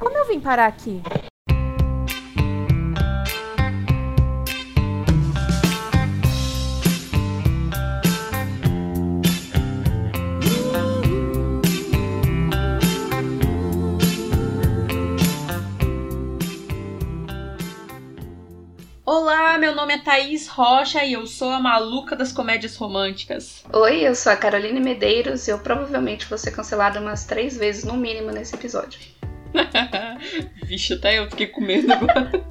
Como eu vim parar aqui? Nome é Thaís Rocha e eu sou a maluca das comédias românticas. Oi, eu sou a Caroline Medeiros e eu provavelmente vou ser cancelada umas três vezes no mínimo nesse episódio. Vixe, até eu fiquei com medo agora.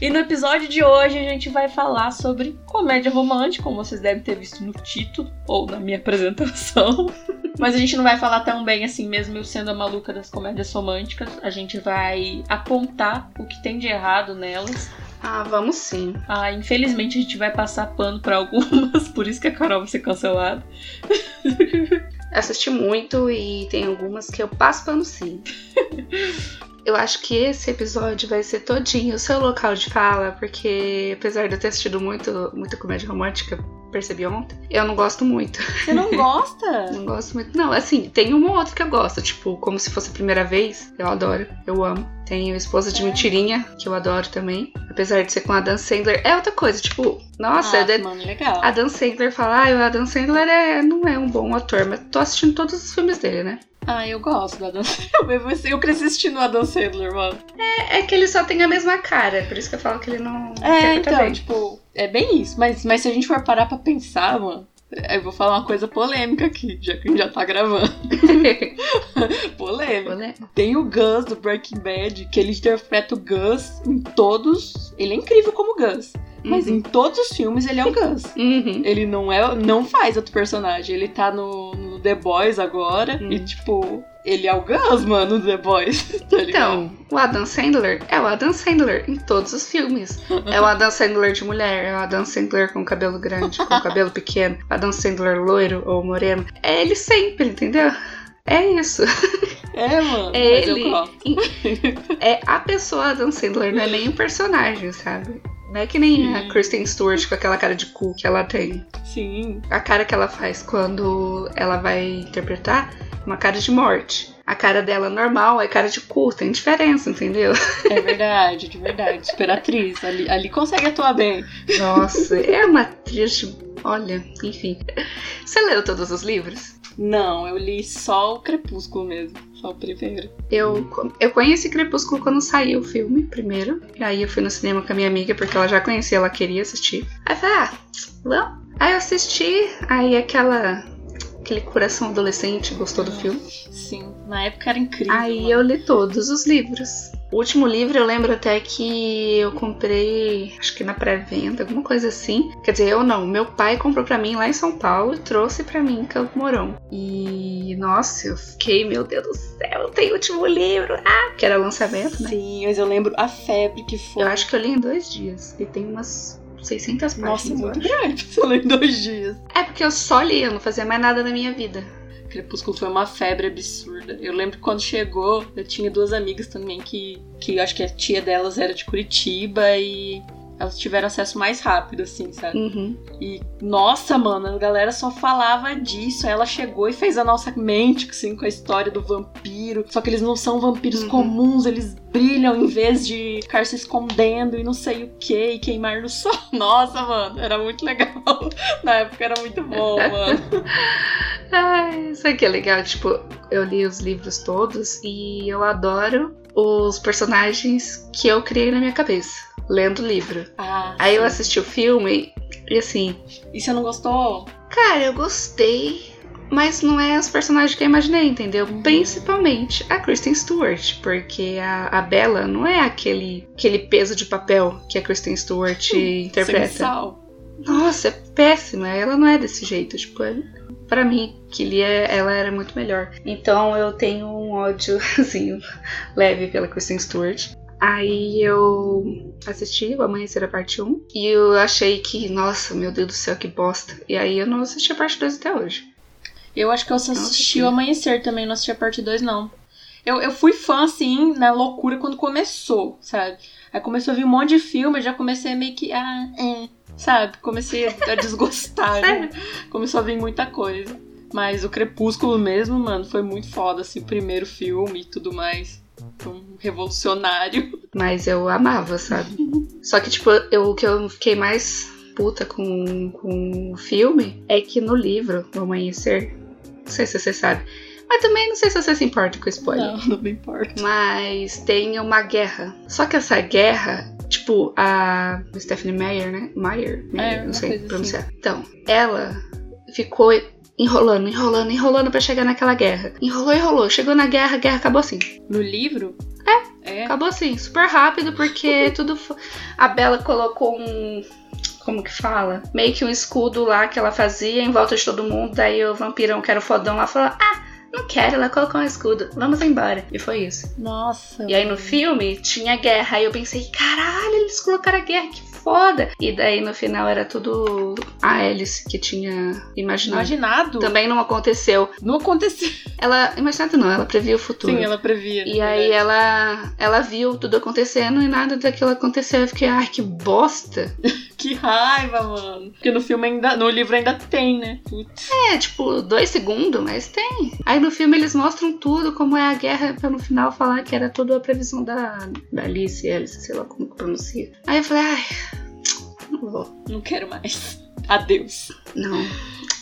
E no episódio de hoje a gente vai falar sobre comédia romântica, como vocês devem ter visto no título ou na minha apresentação. Mas a gente não vai falar tão bem assim mesmo, eu sendo a maluca das comédias românticas. A gente vai apontar o que tem de errado nelas. Ah, vamos sim. Ah, infelizmente a gente vai passar pano pra algumas, por isso que a Carol vai ser cancelada. Assisti muito e tem algumas que eu passo pano sim. Eu acho que esse episódio vai ser todinho o seu local de fala, porque apesar de eu ter assistido muito, muita comédia romântica, percebi ontem, eu não gosto muito. Você não gosta? não gosto muito. Não, assim, tem uma ou outra que eu gosto, tipo, como se fosse a primeira vez, eu adoro, eu amo. Tenho Esposa de Mentirinha, que eu adoro também. Apesar de ser com a Dan Sandler, é outra coisa, tipo, nossa, ah, mano, legal. a Dan Sandler fala, ah, o Adam Sandler é, não é um bom ator, mas tô assistindo todos os filmes dele, né? Ah, eu gosto do Adam Sandler. Eu cresci assistindo o Adam Sandler, mano. É, é que ele só tem a mesma cara, por isso que eu falo que ele não. É, então, bem. tipo, é bem isso. Mas, mas se a gente for parar pra pensar, mano. Eu vou falar uma coisa polêmica aqui, já que a gente já tá gravando. polêmica. Né? Tem o Gus do Breaking Bad, que ele interpreta o Gus em todos. Ele é incrível como Gus. Mas Uhum. em todos os filmes ele é o Gus. Uhum. Ele não é, não faz outro personagem. Ele tá no, no The Boys agora Hum. e tipo, ele é o Gus, mano, no The Boys. Tá? Então, o Adam Sandler é o Adam Sandler em todos os filmes. É o Adam Sandler de mulher, é o Adam Sandler com cabelo grande, com cabelo pequeno, Adam Sandler loiro ou moreno. É ele sempre, entendeu? É isso. É, mano. É ele. É a pessoa Adam Sandler, não é nem um personagem, sabe? Não é que nem a Sim. Kristen Stewart com aquela cara de cu que ela tem. Sim. A cara que ela faz quando ela vai interpretar uma cara de morte. A cara dela normal é cara de cu, tem diferença, entendeu? É verdade, de verdade. Superatriz. Ali, ali consegue atuar bem. Nossa, é uma atriz. de- Olha, enfim. Você leu todos os livros? Não, eu li só o Crepúsculo mesmo. Só o primeiro. Eu, eu conheci Crepúsculo quando saiu o filme, primeiro. E aí eu fui no cinema com a minha amiga, porque ela já conhecia, ela queria assistir. Aí eu falei, ah, vamos. Aí eu assisti, aí aquela. Aquele coração adolescente gostou do filme. Sim, na época era incrível. Aí eu li todos os livros. O último livro eu lembro até que eu comprei, acho que na pré-venda, alguma coisa assim. Quer dizer, eu não, meu pai comprou pra mim lá em São Paulo e trouxe pra mim em Campo Mourão. E nossa, eu fiquei, meu Deus do céu, tem o último livro. Ah, que era lançamento, né? Sim, mas eu lembro a febre que foi. Eu acho que eu li em dois dias. E tem umas 600 páginas. Nossa, muito grande. Você leu em dois dias. É porque eu só li, eu não fazia mais nada na minha vida. Crepúsculo foi uma febre absurda. Eu lembro que quando chegou, eu tinha duas amigas também que, que acho que a tia delas era de Curitiba e elas tiveram acesso mais rápido, assim, sabe? Uhum. E, nossa, mano, a galera só falava disso. Aí ela chegou e fez a nossa mente, assim, com a história do vampiro. Só que eles não são vampiros Uhum. comuns, eles brilham em vez de ficar se escondendo e não sei o que, e queimar no sol. Nossa, mano, era muito legal. Na época era muito bom, mano. Ai, isso aqui é legal. Tipo, eu li os livros todos e eu adoro os personagens que eu criei na minha cabeça, lendo o livro. Ah, Aí eu assisti o filme e assim, E você não gostou? cara, eu gostei, mas não é os personagens que eu imaginei, entendeu? Uhum. Principalmente a Kristen Stewart, porque a, a Bella não é aquele, aquele peso de papel que a Kristen Stewart interpreta. Sem sal. Nossa, é péssima. Ela não é desse jeito. Tipo, é... pra mim, que lia, ela era muito melhor. Então eu tenho um ódio, assim, leve pela Kristen Stewart. Aí eu assisti o Amanhecer a parte 1 e eu achei que, nossa, meu Deus do céu, que bosta. E aí eu não assisti a parte 2 até hoje. Eu acho que eu só assisti que- o Amanhecer também, não assisti a parte 2, não. Eu, eu fui fã, assim, na loucura quando começou, sabe? Aí começou a vir um monte de filme, eu já comecei meio que. Ah, é. sabe? Comecei a desgostar. né? Começou a vir muita coisa. Mas o Crepúsculo mesmo, mano, foi muito foda, assim, o primeiro filme e tudo mais. Um revolucionário. Mas eu amava, sabe? Só que, tipo, eu, o que eu fiquei mais puta com, com o filme é que no livro, O Amanhecer, não sei se você sabe, mas também não sei se você se importa com spoiler. Não, não me importa. Mas tem uma guerra. Só que essa guerra, tipo, a Stephanie Meyer, né? Meyer? Meyer É, não sei coisa pronunciar. Então, ela ficou enrolando, enrolando, enrolando pra chegar naquela guerra. Enrolou, enrolou. Chegou na guerra, a guerra acabou assim. No livro? É. É. Acabou assim, super rápido, porque tudo. A Bela colocou um. Como que fala? Meio que um escudo lá que ela fazia em volta de todo mundo. Daí o vampirão, que era o fodão lá, falou: Ah, não quero, ela colocou um escudo, vamos embora. E foi isso. Nossa. E aí no filme tinha guerra. Aí eu pensei: Caralho, eles colocaram a guerra, que foda. E daí no final era tudo a Alice que tinha imaginado. Imaginado? Também não aconteceu. Não aconteceu. Ela. Imaginado não, ela previa o futuro. Sim, ela previa. E aí ela, ela viu tudo acontecendo e nada daquilo aconteceu. Eu fiquei, ai, que bosta. Que raiva, mano. Porque no filme ainda. No livro ainda tem, né? Putz. É, tipo, dois segundos, mas tem. Aí no filme eles mostram tudo, como é a guerra, pra no final falar que era tudo a previsão da, da Alice, Alice, sei lá como que pronuncia. Aí eu falei, ai, não vou. Não quero mais. Adeus. Não.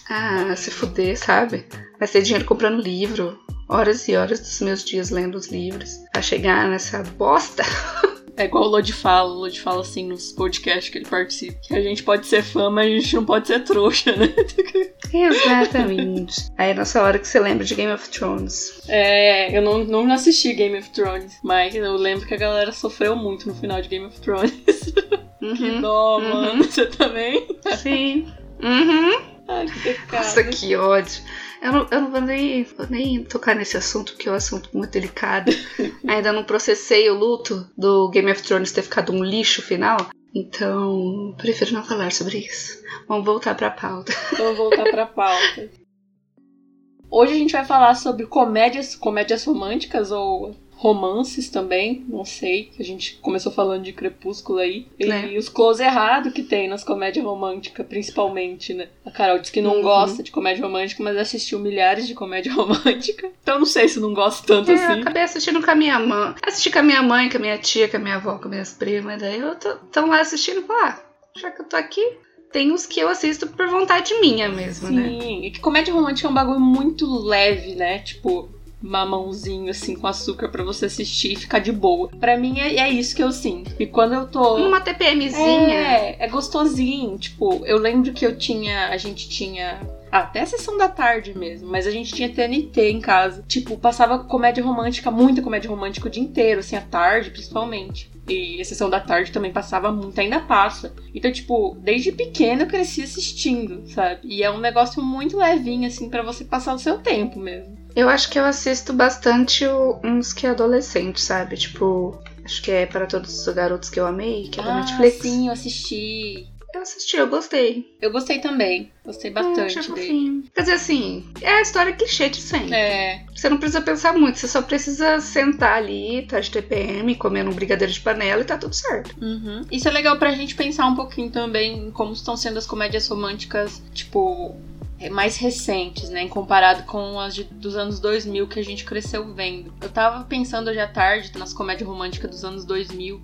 Ah, se fuder, sabe? Vai ser dinheiro comprando livro. Horas e horas dos meus dias lendo os livros. Pra chegar nessa bosta. É igual o Lodi fala. O Lodi fala assim nos podcasts que ele participa. Que a gente pode ser fã, mas a gente não pode ser trouxa, né? Exatamente. Aí nessa hora que você lembra de Game of Thrones. É, eu não, não assisti Game of Thrones, mas eu lembro que a galera sofreu muito no final de Game of Thrones. Que Uhum. dó, Uhum. mano. Você também? Sim. Uhum. Ai, que pecado. Nossa, que ódio. Eu não, eu não vou, nem, vou nem tocar nesse assunto, porque é um assunto muito delicado. Ainda não processei o luto do Game of Thrones ter ficado um lixo final. Então, prefiro não falar sobre isso. Vamos voltar pra pauta. Vamos voltar pra pauta. Hoje a gente vai falar sobre comédias, comédias românticas ou romances também, não sei. A gente começou falando de Crepúsculo aí. E Né. os close errado que tem nas comédias românticas, principalmente, né? A Carol disse que não Uhum. gosta de comédia romântica, mas assistiu milhares de comédia romântica. Então não sei se não gosta tanto É, assim. Eu acabei assistindo com a minha mãe. Assisti com a minha mãe, com a minha tia, com a minha avó, com as minhas primas. Daí eu tô tão lá assistindo e falo, ah, já que eu tô aqui, tem uns que eu assisto por vontade minha mesmo, né? Sim, e que comédia romântica é um bagulho muito leve, né? Tipo, mamãozinho assim com açúcar pra você assistir e ficar de boa. Pra mim é, é isso que eu sinto. E quando eu tô. Uma TPMzinha. É, é gostosinho. Tipo, eu lembro que eu tinha. A gente tinha. ah, Até a sessão da tarde mesmo, mas a gente tinha TNT em casa. Tipo, passava comédia romântica, muita comédia romântica o dia inteiro, assim, à tarde, principalmente. E a sessão da tarde também passava muito, ainda passa. Então, tipo, desde pequena eu cresci assistindo, sabe? E é um negócio muito levinho, assim, pra você passar o seu tempo mesmo. Eu acho que eu assisto bastante uns que é adolescente, sabe? Tipo, acho que é para todos os garotos que eu amei, que é da ah, Netflix. sim, eu assisti. Eu assisti, eu gostei. Eu gostei também. Gostei É, bastante achei dele. Quer dizer assim, é a história clichê de sempre. É, Você não precisa pensar muito, você só precisa sentar ali, tá de TPM, comendo um brigadeiro de panela e tá tudo certo. Uhum. Isso é legal pra gente pensar um pouquinho também em como estão sendo as comédias românticas, tipo, é, mais recentes, né? Comparado com as de- dos anos 2000 que a gente cresceu vendo. Eu tava pensando hoje à tarde nas comédias românticas dos anos 2000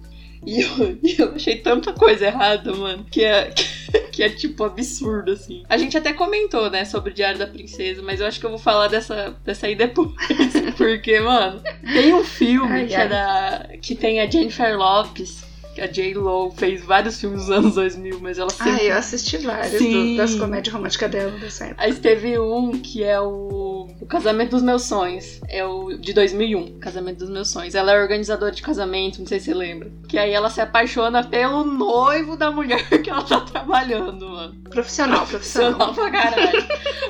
e eu, eu achei tanta coisa errada, mano, que é, que é tipo absurdo, assim. A gente até comentou, né, sobre o Diário da Princesa, mas eu acho que eu vou falar dessa, dessa aí depois. Porque, mano, tem um filme Ai, que, ai. é da, que tem a Jennifer Lopes a J-Lo fez vários filmes nos anos 2000, mas ela sempre... Ah, eu assisti vários do- das comédias românticas dela dessa época. Aí teve um que é o... o Casamento dos Meus Sonhos. É o de 2001, Casamento dos Meus Sonhos. Ela é organizadora de casamento, não sei se você lembra. Que aí ela se apaixona pelo noivo da mulher que ela tá trabalhando, mano. Profissional, Profissional profissional. pra caralho.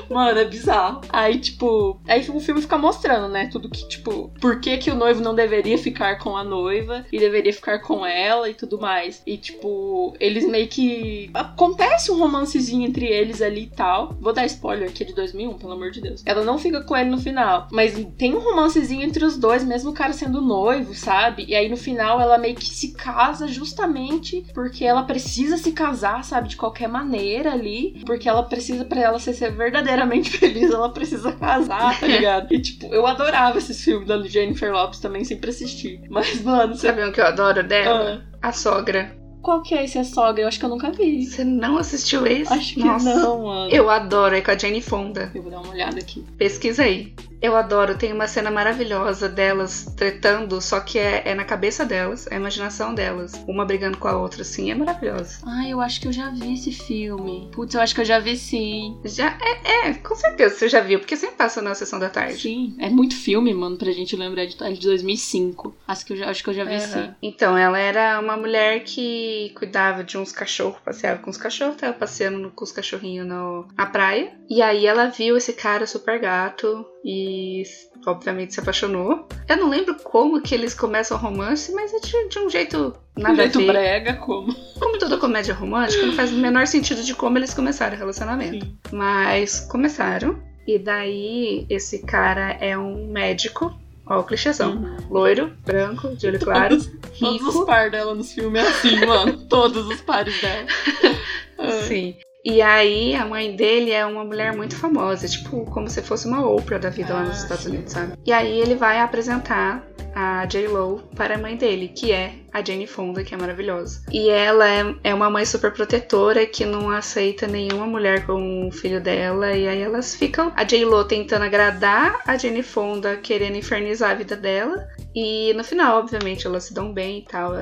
Mano, é bizarro. Aí, tipo, aí o filme fica mostrando, né? Tudo que, tipo, por que, que o noivo não deveria ficar com a noiva e deveria ficar com ela e tudo mais. E, tipo, eles meio que. Acontece um romancezinho entre eles ali e tal. Vou dar spoiler é de 2001, pelo amor de Deus. Ela não fica com ele no final. Mas tem um romancezinho entre os dois, mesmo o cara sendo noivo, sabe? E aí no final ela meio que se casa justamente porque ela precisa se casar, sabe? De qualquer maneira ali. Porque ela precisa, para ela ser verdadeiramente feliz, ela precisa casar, tá ligado? E tipo, eu adorava esses filmes da Jennifer Lopes também, sempre assisti. Mas, mano. Sabe o que eu adoro dela? Ah. A sogra. Qual que é esse a sogra? Eu acho que eu nunca vi. Você não assistiu esse? Acho que Nossa. não, mano. Eu adoro, é com a Jane Fonda. Eu vou dar uma olhada aqui. Pesquisa aí. Eu adoro, tem uma cena maravilhosa delas tretando, só que é, é, na cabeça delas, é a imaginação delas. Uma brigando com a outra, assim, é maravilhosa. Ah, eu acho que eu já vi esse filme. Putz, eu acho que eu já vi sim. Já, é, é, com certeza você já viu, porque sempre passa na sessão da tarde. Sim, é muito filme, mano, pra gente lembrar de, de 2005. Acho que eu já, acho que eu já vi uhum. sim. Então, ela era uma mulher que cuidava de uns cachorros, passeava com os cachorros, tava passeando com os cachorrinhos na praia. E aí ela viu esse cara super gato e obviamente se apaixonou. Eu não lembro como que eles começam o romance, mas é de, de um jeito nada um jeito a ver. brega, como? Como toda comédia romântica, não faz o menor sentido de como eles começaram o relacionamento. Sim. Mas começaram, e daí esse cara é um médico Ó, o clichêzão. Uhum. Loiro, branco, de olho claro, todos, rico. Todos os pares dela nos filmes é assim, mano. todos os pares dela. Sim. E aí a mãe dele é uma mulher muito famosa, tipo, como se fosse uma Oprah da vida ah, lá nos ah, Estados. Unidos, sabe? E aí ele vai apresentar a J-Lo para a mãe dele, que é a Jane Fonda, que é maravilhosa. E ela é, é uma mãe super protetora que não aceita nenhuma mulher como o filho dela. E aí elas ficam. A J-Lo tentando agradar a Jane Fonda, querendo infernizar a vida dela. E no final, obviamente, elas se dão bem e tal.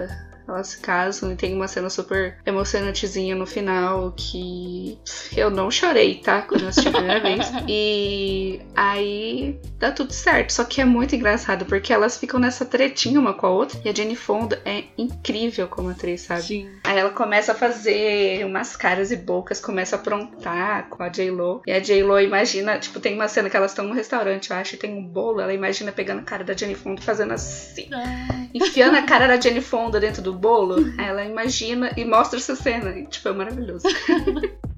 Elas se casam e tem uma cena super emocionantezinha no final que eu não chorei, tá? Quando eu assisti a primeira vez. E aí dá tudo certo. Só que é muito engraçado porque elas ficam nessa tretinha uma com a outra. E a Jenny Fonda é incrível como atriz, sabe? Sim. Aí ela começa a fazer umas caras e bocas, começa a aprontar com a J-Lo. E a J-Lo imagina, tipo, tem uma cena que elas estão num restaurante, eu acho, e tem um bolo. Ela imagina pegando a cara da Jenny Fonda fazendo assim. Enfiando a cara da Jenny Fonda dentro do bolo, ela imagina e mostra essa cena. E, tipo, é maravilhoso.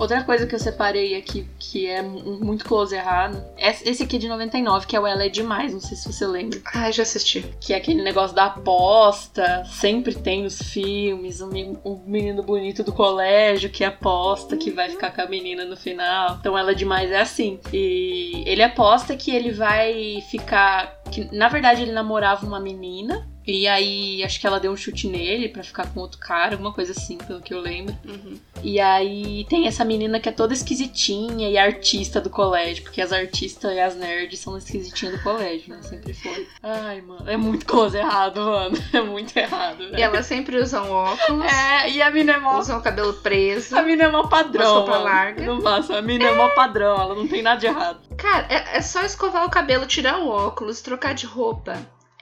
Outra coisa que eu separei aqui, que é muito close errado, é esse aqui de 99, que é o Ela é Demais, não sei se você lembra. Ah, já assisti. Que é aquele negócio da aposta, sempre tem nos filmes, um, menino bonito do colégio que aposta que vai ficar com a menina no final. Então Ela é Demais é assim. E ele aposta que ele vai ficar... Que, na verdade, ele namorava uma menina e aí, acho que ela deu um chute nele para ficar com outro cara, alguma coisa assim, pelo que eu lembro. Uhum. E aí tem essa menina que é toda esquisitinha e artista do colégio, porque as artistas e as nerds são esquisitinhas do colégio, né? Sempre foi. Ai, mano, é muito coisa errado, mano. É muito errado, né? E elas sempre usam óculos. É, e a mina é mó... Usam o cabelo preso. A mina é mó padrão. Roupa larga. A mina é... é mó padrão, ela não tem nada de errado. Cara, é, é só escovar o cabelo, tirar o óculos, trocar de roupa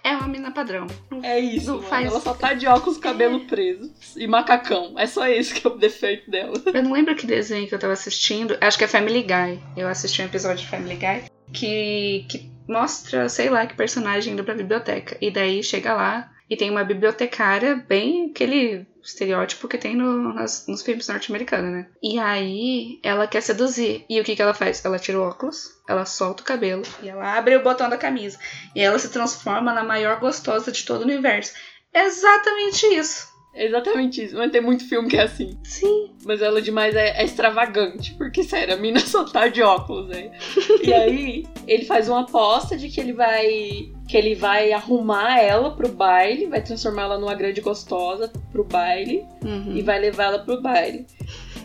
é uma mina padrão. É isso. Não faz... Ela só tá de óculos, cabelo preso e macacão. É só esse que é o defeito dela. Eu não lembro que desenho que eu tava assistindo. Acho que é Family Guy. Eu assisti um episódio de Family Guy que, que mostra, sei lá, que personagem indo pra biblioteca. E daí chega lá e tem uma bibliotecária bem aquele estereótipo que tem no, nas, nos filmes norte-americanos, né? E aí ela quer seduzir. E o que, que ela faz? Ela tira o óculos, ela solta o cabelo e ela abre o botão da camisa. E ela se transforma na maior gostosa de todo o universo. Exatamente isso. É exatamente isso. Mas tem muito filme que é assim. Sim. Mas ela demais é, é extravagante. Porque, sério, a mina só tá de óculos, né? e aí, ele faz uma aposta de que ele vai. Que ele vai arrumar ela pro baile, vai transformar ela numa grande gostosa pro baile uhum. e vai levar ela pro baile.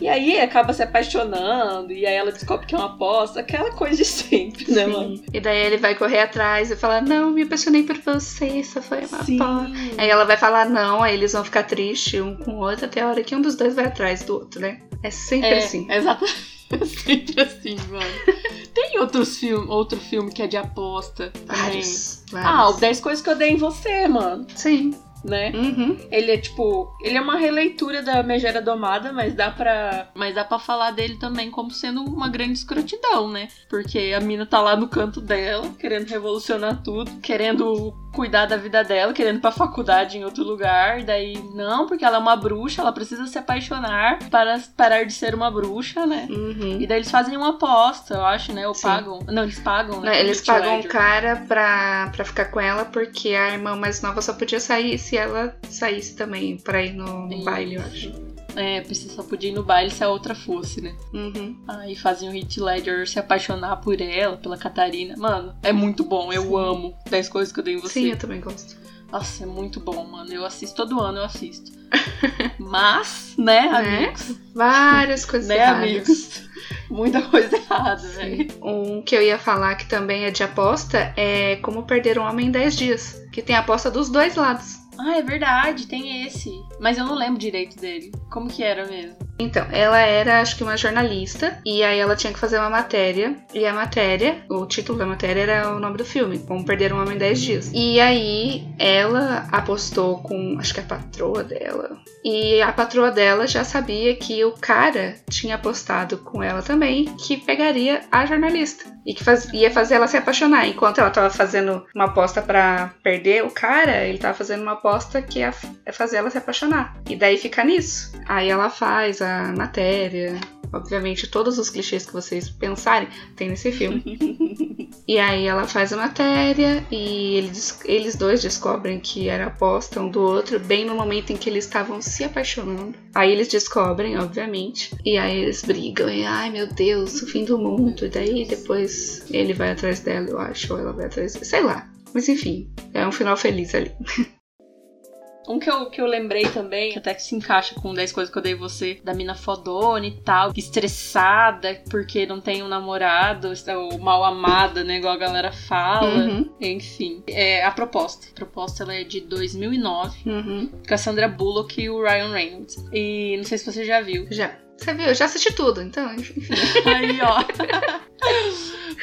E aí acaba se apaixonando, e aí ela descobre que é uma aposta, aquela coisa de sempre, né, Sim. mano? E daí ele vai correr atrás e falar: Não, me apaixonei por você, isso foi uma Sim. aposta. Aí ela vai falar não, aí eles vão ficar tristes um com o outro até a hora que um dos dois vai atrás do outro, né? É sempre é, assim. Exatamente. É sempre assim, mano. Tem outros filme, outro filme que é de aposta. Vários, vários. Ah, o 10 coisas que eu dei em você, mano. Sim né? Uhum. Ele é tipo, ele é uma releitura da Megera Domada, mas dá para, mas dá para falar dele também como sendo uma grande escrotidão, né? Porque a mina tá lá no canto dela, querendo revolucionar tudo, querendo cuidar da vida dela, querendo ir pra faculdade em outro lugar. Daí, não, porque ela é uma bruxa, ela precisa se apaixonar para parar de ser uma bruxa, né? Uhum. E daí eles fazem uma aposta, eu acho, né? Ou Sim. pagam. Não, eles pagam, né? Não, eles pagam um cara pra, pra ficar com ela porque a irmã mais nova só podia sair se ela saísse também pra ir no, no baile, eu acho. É, precisa só podia ir no baile se a outra fosse, né? Uhum. Aí fazem o Heath Ledger se apaixonar por ela, pela Catarina. Mano, é muito bom, eu Sim. amo 10 coisas que eu dei em você. Sim, eu também gosto. Nossa, é muito bom, mano. Eu assisto todo ano, eu assisto. Mas, né, amigos? Várias coisas Né, erradas. amigos? Muita coisa errada, velho. Um que eu ia falar que também é de aposta é Como Perder um Homem em 10 Dias. Que tem aposta dos dois lados. Ah, é verdade, tem esse. Mas eu não lembro direito dele. Como que era mesmo? Então, ela era, acho que uma jornalista, e aí ela tinha que fazer uma matéria, e a matéria, o título da matéria era o nome do filme, Como Perder um Homem em 10 Dias. E aí ela apostou com, acho que a patroa dela, e a patroa dela já sabia que o cara tinha apostado com ela também, que pegaria a jornalista. E que faz- ia fazer ela se apaixonar. Enquanto ela tava fazendo uma aposta pra perder o cara, ele tava fazendo uma aposta que ia fazer ela se apaixonar. E daí fica nisso. Aí ela faz a matéria. Obviamente, todos os clichês que vocês pensarem tem nesse filme. e aí ela faz a matéria e eles, eles dois descobrem que era aposta um do outro, bem no momento em que eles estavam se apaixonando. Aí eles descobrem, obviamente. E aí eles brigam. E ai meu Deus, o fim do mundo. E daí depois ele vai atrás dela, eu acho, ou ela vai atrás. Sei lá. Mas enfim, é um final feliz ali. Um que eu, que eu lembrei também, que até que se encaixa com 10 coisas que eu dei você, da mina fodona e tal, estressada porque não tem um namorado, ou mal amada, né, igual a galera fala. Uhum, Enfim, é a proposta. A proposta ela é de 2009, uhum. com a Sandra Bullock e o Ryan Reynolds. E não sei se você já viu. Já. Você viu? Eu já assisti tudo, então, enfim. Aí, ó.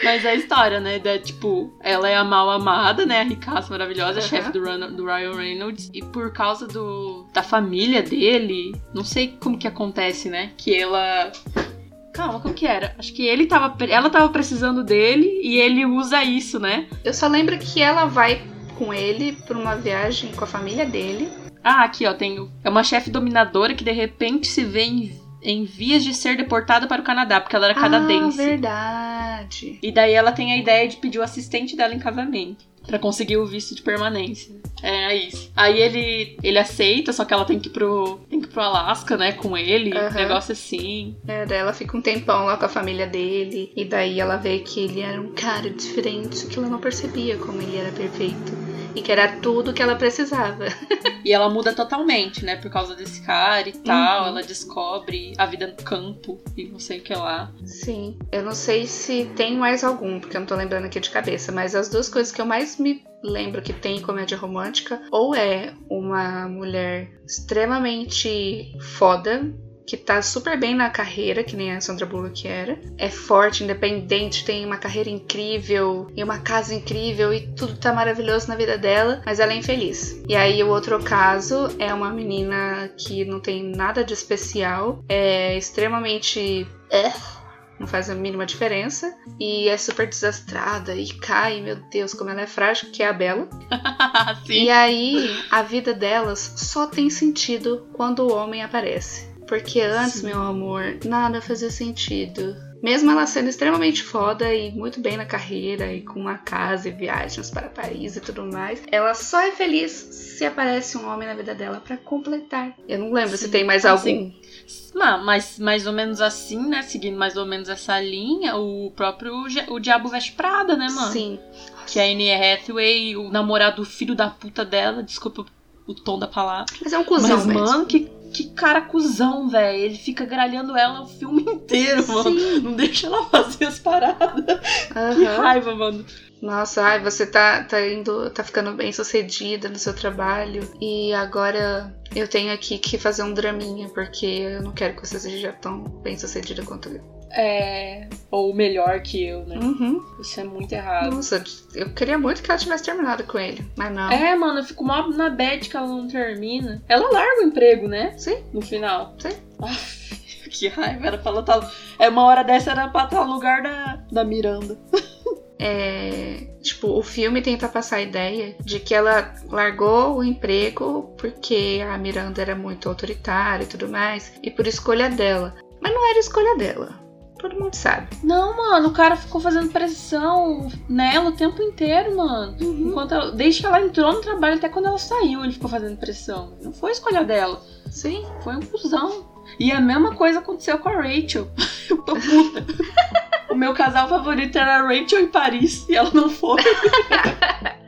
Mas é a história, né? Da, tipo, ela é a mal amada, né? A ricaça maravilhosa, Uhum. chefe do, do Ryan Reynolds. E por causa do, da família dele, não sei como que acontece, né? Que ela. Calma, como que era? Acho que ele tava. Ela tava precisando dele e ele usa isso, né? Eu só lembro que ela vai com ele pra uma viagem com a família dele. Ah, aqui, ó, tem. É uma chefe dominadora que de repente se vê em, em vias de ser deportada para o Canadá, porque ela era canadense. Ah, verdade. E daí ela tem a ideia de pedir o assistente dela em casamento. Pra conseguir o visto de permanência. É isso. Aí ele, ele aceita, só que ela tem que ir pro, tem que pro Alasca, né, com ele. Aham. Negócio assim. É, daí ela fica um tempão lá com a família dele. E daí ela vê que ele era um cara diferente, que ela não percebia como ele era perfeito. E que era tudo que ela precisava. E ela muda totalmente, né, por causa desse cara e tal. Uhum. Ela descobre a vida no campo e não sei o que lá. Sim. Eu não sei se tem mais algum, porque eu não tô lembrando aqui de cabeça, mas as duas coisas que eu mais me lembro que tem em comédia romântica, ou é uma mulher extremamente foda, que tá super bem na carreira, que nem a Sandra Bullock era. É forte, independente, tem uma carreira incrível e uma casa incrível e tudo tá maravilhoso na vida dela, mas ela é infeliz. E aí o outro caso é uma menina que não tem nada de especial, é extremamente é, não faz a mínima diferença e é super desastrada e cai, meu Deus, como ela é frágil, que é a Bela. E aí a vida delas só tem sentido quando o homem aparece. Porque antes, Sim. meu amor, nada fazia sentido. Mesmo ela sendo extremamente foda e muito bem na carreira e com uma casa e viagens para Paris e tudo mais, ela só é feliz se aparece um homem na vida dela pra completar. Eu não lembro se Sim. tem mais algum. sim. Ma- Mas mais ou menos assim, né? Seguindo mais ou menos essa linha, o próprio o Diabo Veste Prada, né, mano? Sim. Que a Anne Hathaway, o namorado, o filho da puta dela, desculpa o tom da palavra. Mas é um cuzão Mas, mesmo. mano, que, que cara cuzão, velho. Ele fica gralhando ela o filme inteiro, mano. Sim. Não deixa ela fazer as paradas. Que Aham. raiva, mano. Nossa, ai, você tá, tá indo, tá ficando bem sucedida no seu trabalho e agora eu tenho aqui que fazer um draminha porque eu não quero que você seja tão bem sucedida quanto eu. É. Ou melhor que eu, né? Uhum. Isso é muito errado. Nossa, eu queria muito que ela tivesse terminado com ele, mas não. É, mano, eu fico mó na bad que ela não termina. Ela larga o emprego, né? Sim. No final. Sim. Aff, que raiva. Era pra ela tá... É uma hora dessa era pra estar no lugar da, da Miranda. é, tipo, o filme tenta passar a ideia de que ela largou o emprego porque a Miranda era muito autoritária e tudo mais, e por escolha dela. Mas não era escolha dela. Todo mundo sabe. Não, mano, o cara ficou fazendo pressão nela o tempo inteiro, mano. Uhum. Enquanto ela- desde que ela entrou no trabalho até quando ela saiu, ele ficou fazendo pressão. Não foi escolha dela. Sim. Foi um cuzão. E a mesma coisa aconteceu com a Rachel. Eu tô puta. o meu casal favorito era Rachel e Paris. E ela não foi.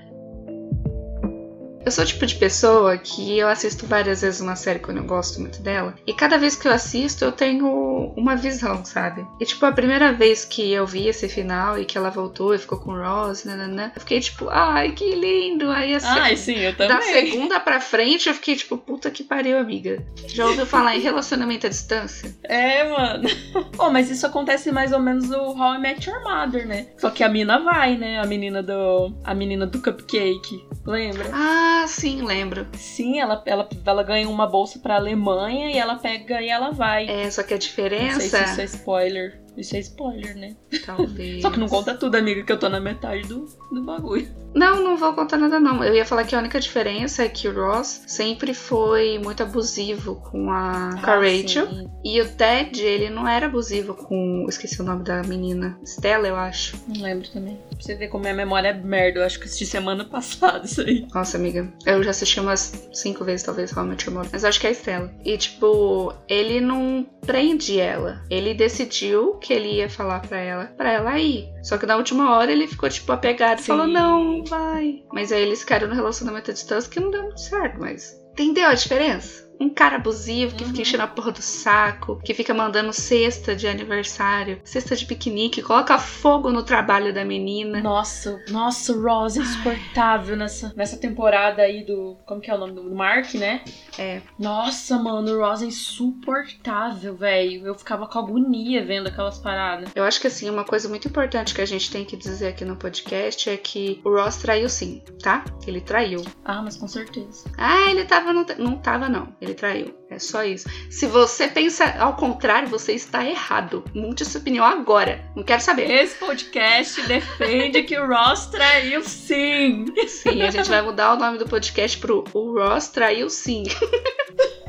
Eu sou o tipo de pessoa que eu assisto várias vezes uma série quando eu gosto muito dela. E cada vez que eu assisto, eu tenho uma visão, sabe? E tipo, a primeira vez que eu vi esse final e que ela voltou e ficou com o Ross, nananã, eu fiquei tipo, ai, que lindo. Aí a se- Ai, sim, eu da também. segunda pra frente, eu fiquei tipo, puta que pariu, amiga. Já ouviu falar em relacionamento à distância? É, mano. Pô, mas isso acontece mais ou menos no How I Met Your Mother, né? Só que a mina vai, né? A menina do. A menina do cupcake. Lembra? Ah, sim, lembro. Sim, ela, ela, ela ganha uma bolsa pra Alemanha e ela pega e ela vai. É, só que a Não sei diferença. se isso é spoiler. Isso é spoiler, né? Talvez. Só que não conta tudo, amiga, que eu tô na metade do, do bagulho. Não, não vou contar nada não. Eu ia falar que a única diferença é que o Ross sempre foi muito abusivo com a, com a Rachel. Ah, sim. E o Ted, ele não era abusivo com. Esqueci o nome da menina. Stella, eu acho. Não lembro também. Pra você ver como minha memória é merda. Eu acho que assisti semana passada isso aí. Nossa, amiga. Eu já assisti umas cinco vezes, talvez, How I Met Your Mother. Mas acho que é a Stella. E, tipo, ele não prende ela. Ele decidiu que ele ia falar pra ela, pra ela ir. Só que na última hora ele ficou, tipo, apegado e falou, não, vai. Mas aí eles ficaram no relacionamento à distância que não deu muito certo, mas... Entendeu a diferença? Um cara abusivo que Uhum. fica enchendo a porra do saco, que fica mandando cesta de aniversário, cesta de piquenique, coloca fogo no trabalho da menina. Nossa, nossa, o Ross é insuportável nessa, nessa temporada aí do. Como que é o nome do, Mark, né? É. Nossa, mano, o Ross é insuportável, velho. Eu ficava com agonia vendo aquelas paradas. Eu acho que assim, uma coisa muito importante que a gente tem que dizer aqui no podcast é que o Ross traiu sim, tá? Ele traiu. Ah, mas com certeza. Ah, ele tava. Não, não tava, não. Ele traiu. É só isso. Se você pensa ao contrário, você está errado. Mude sua opinião agora. Não quero saber. Esse podcast defende que o Ross traiu sim. Sim, a gente vai mudar o nome do podcast pro O Ross traiu sim.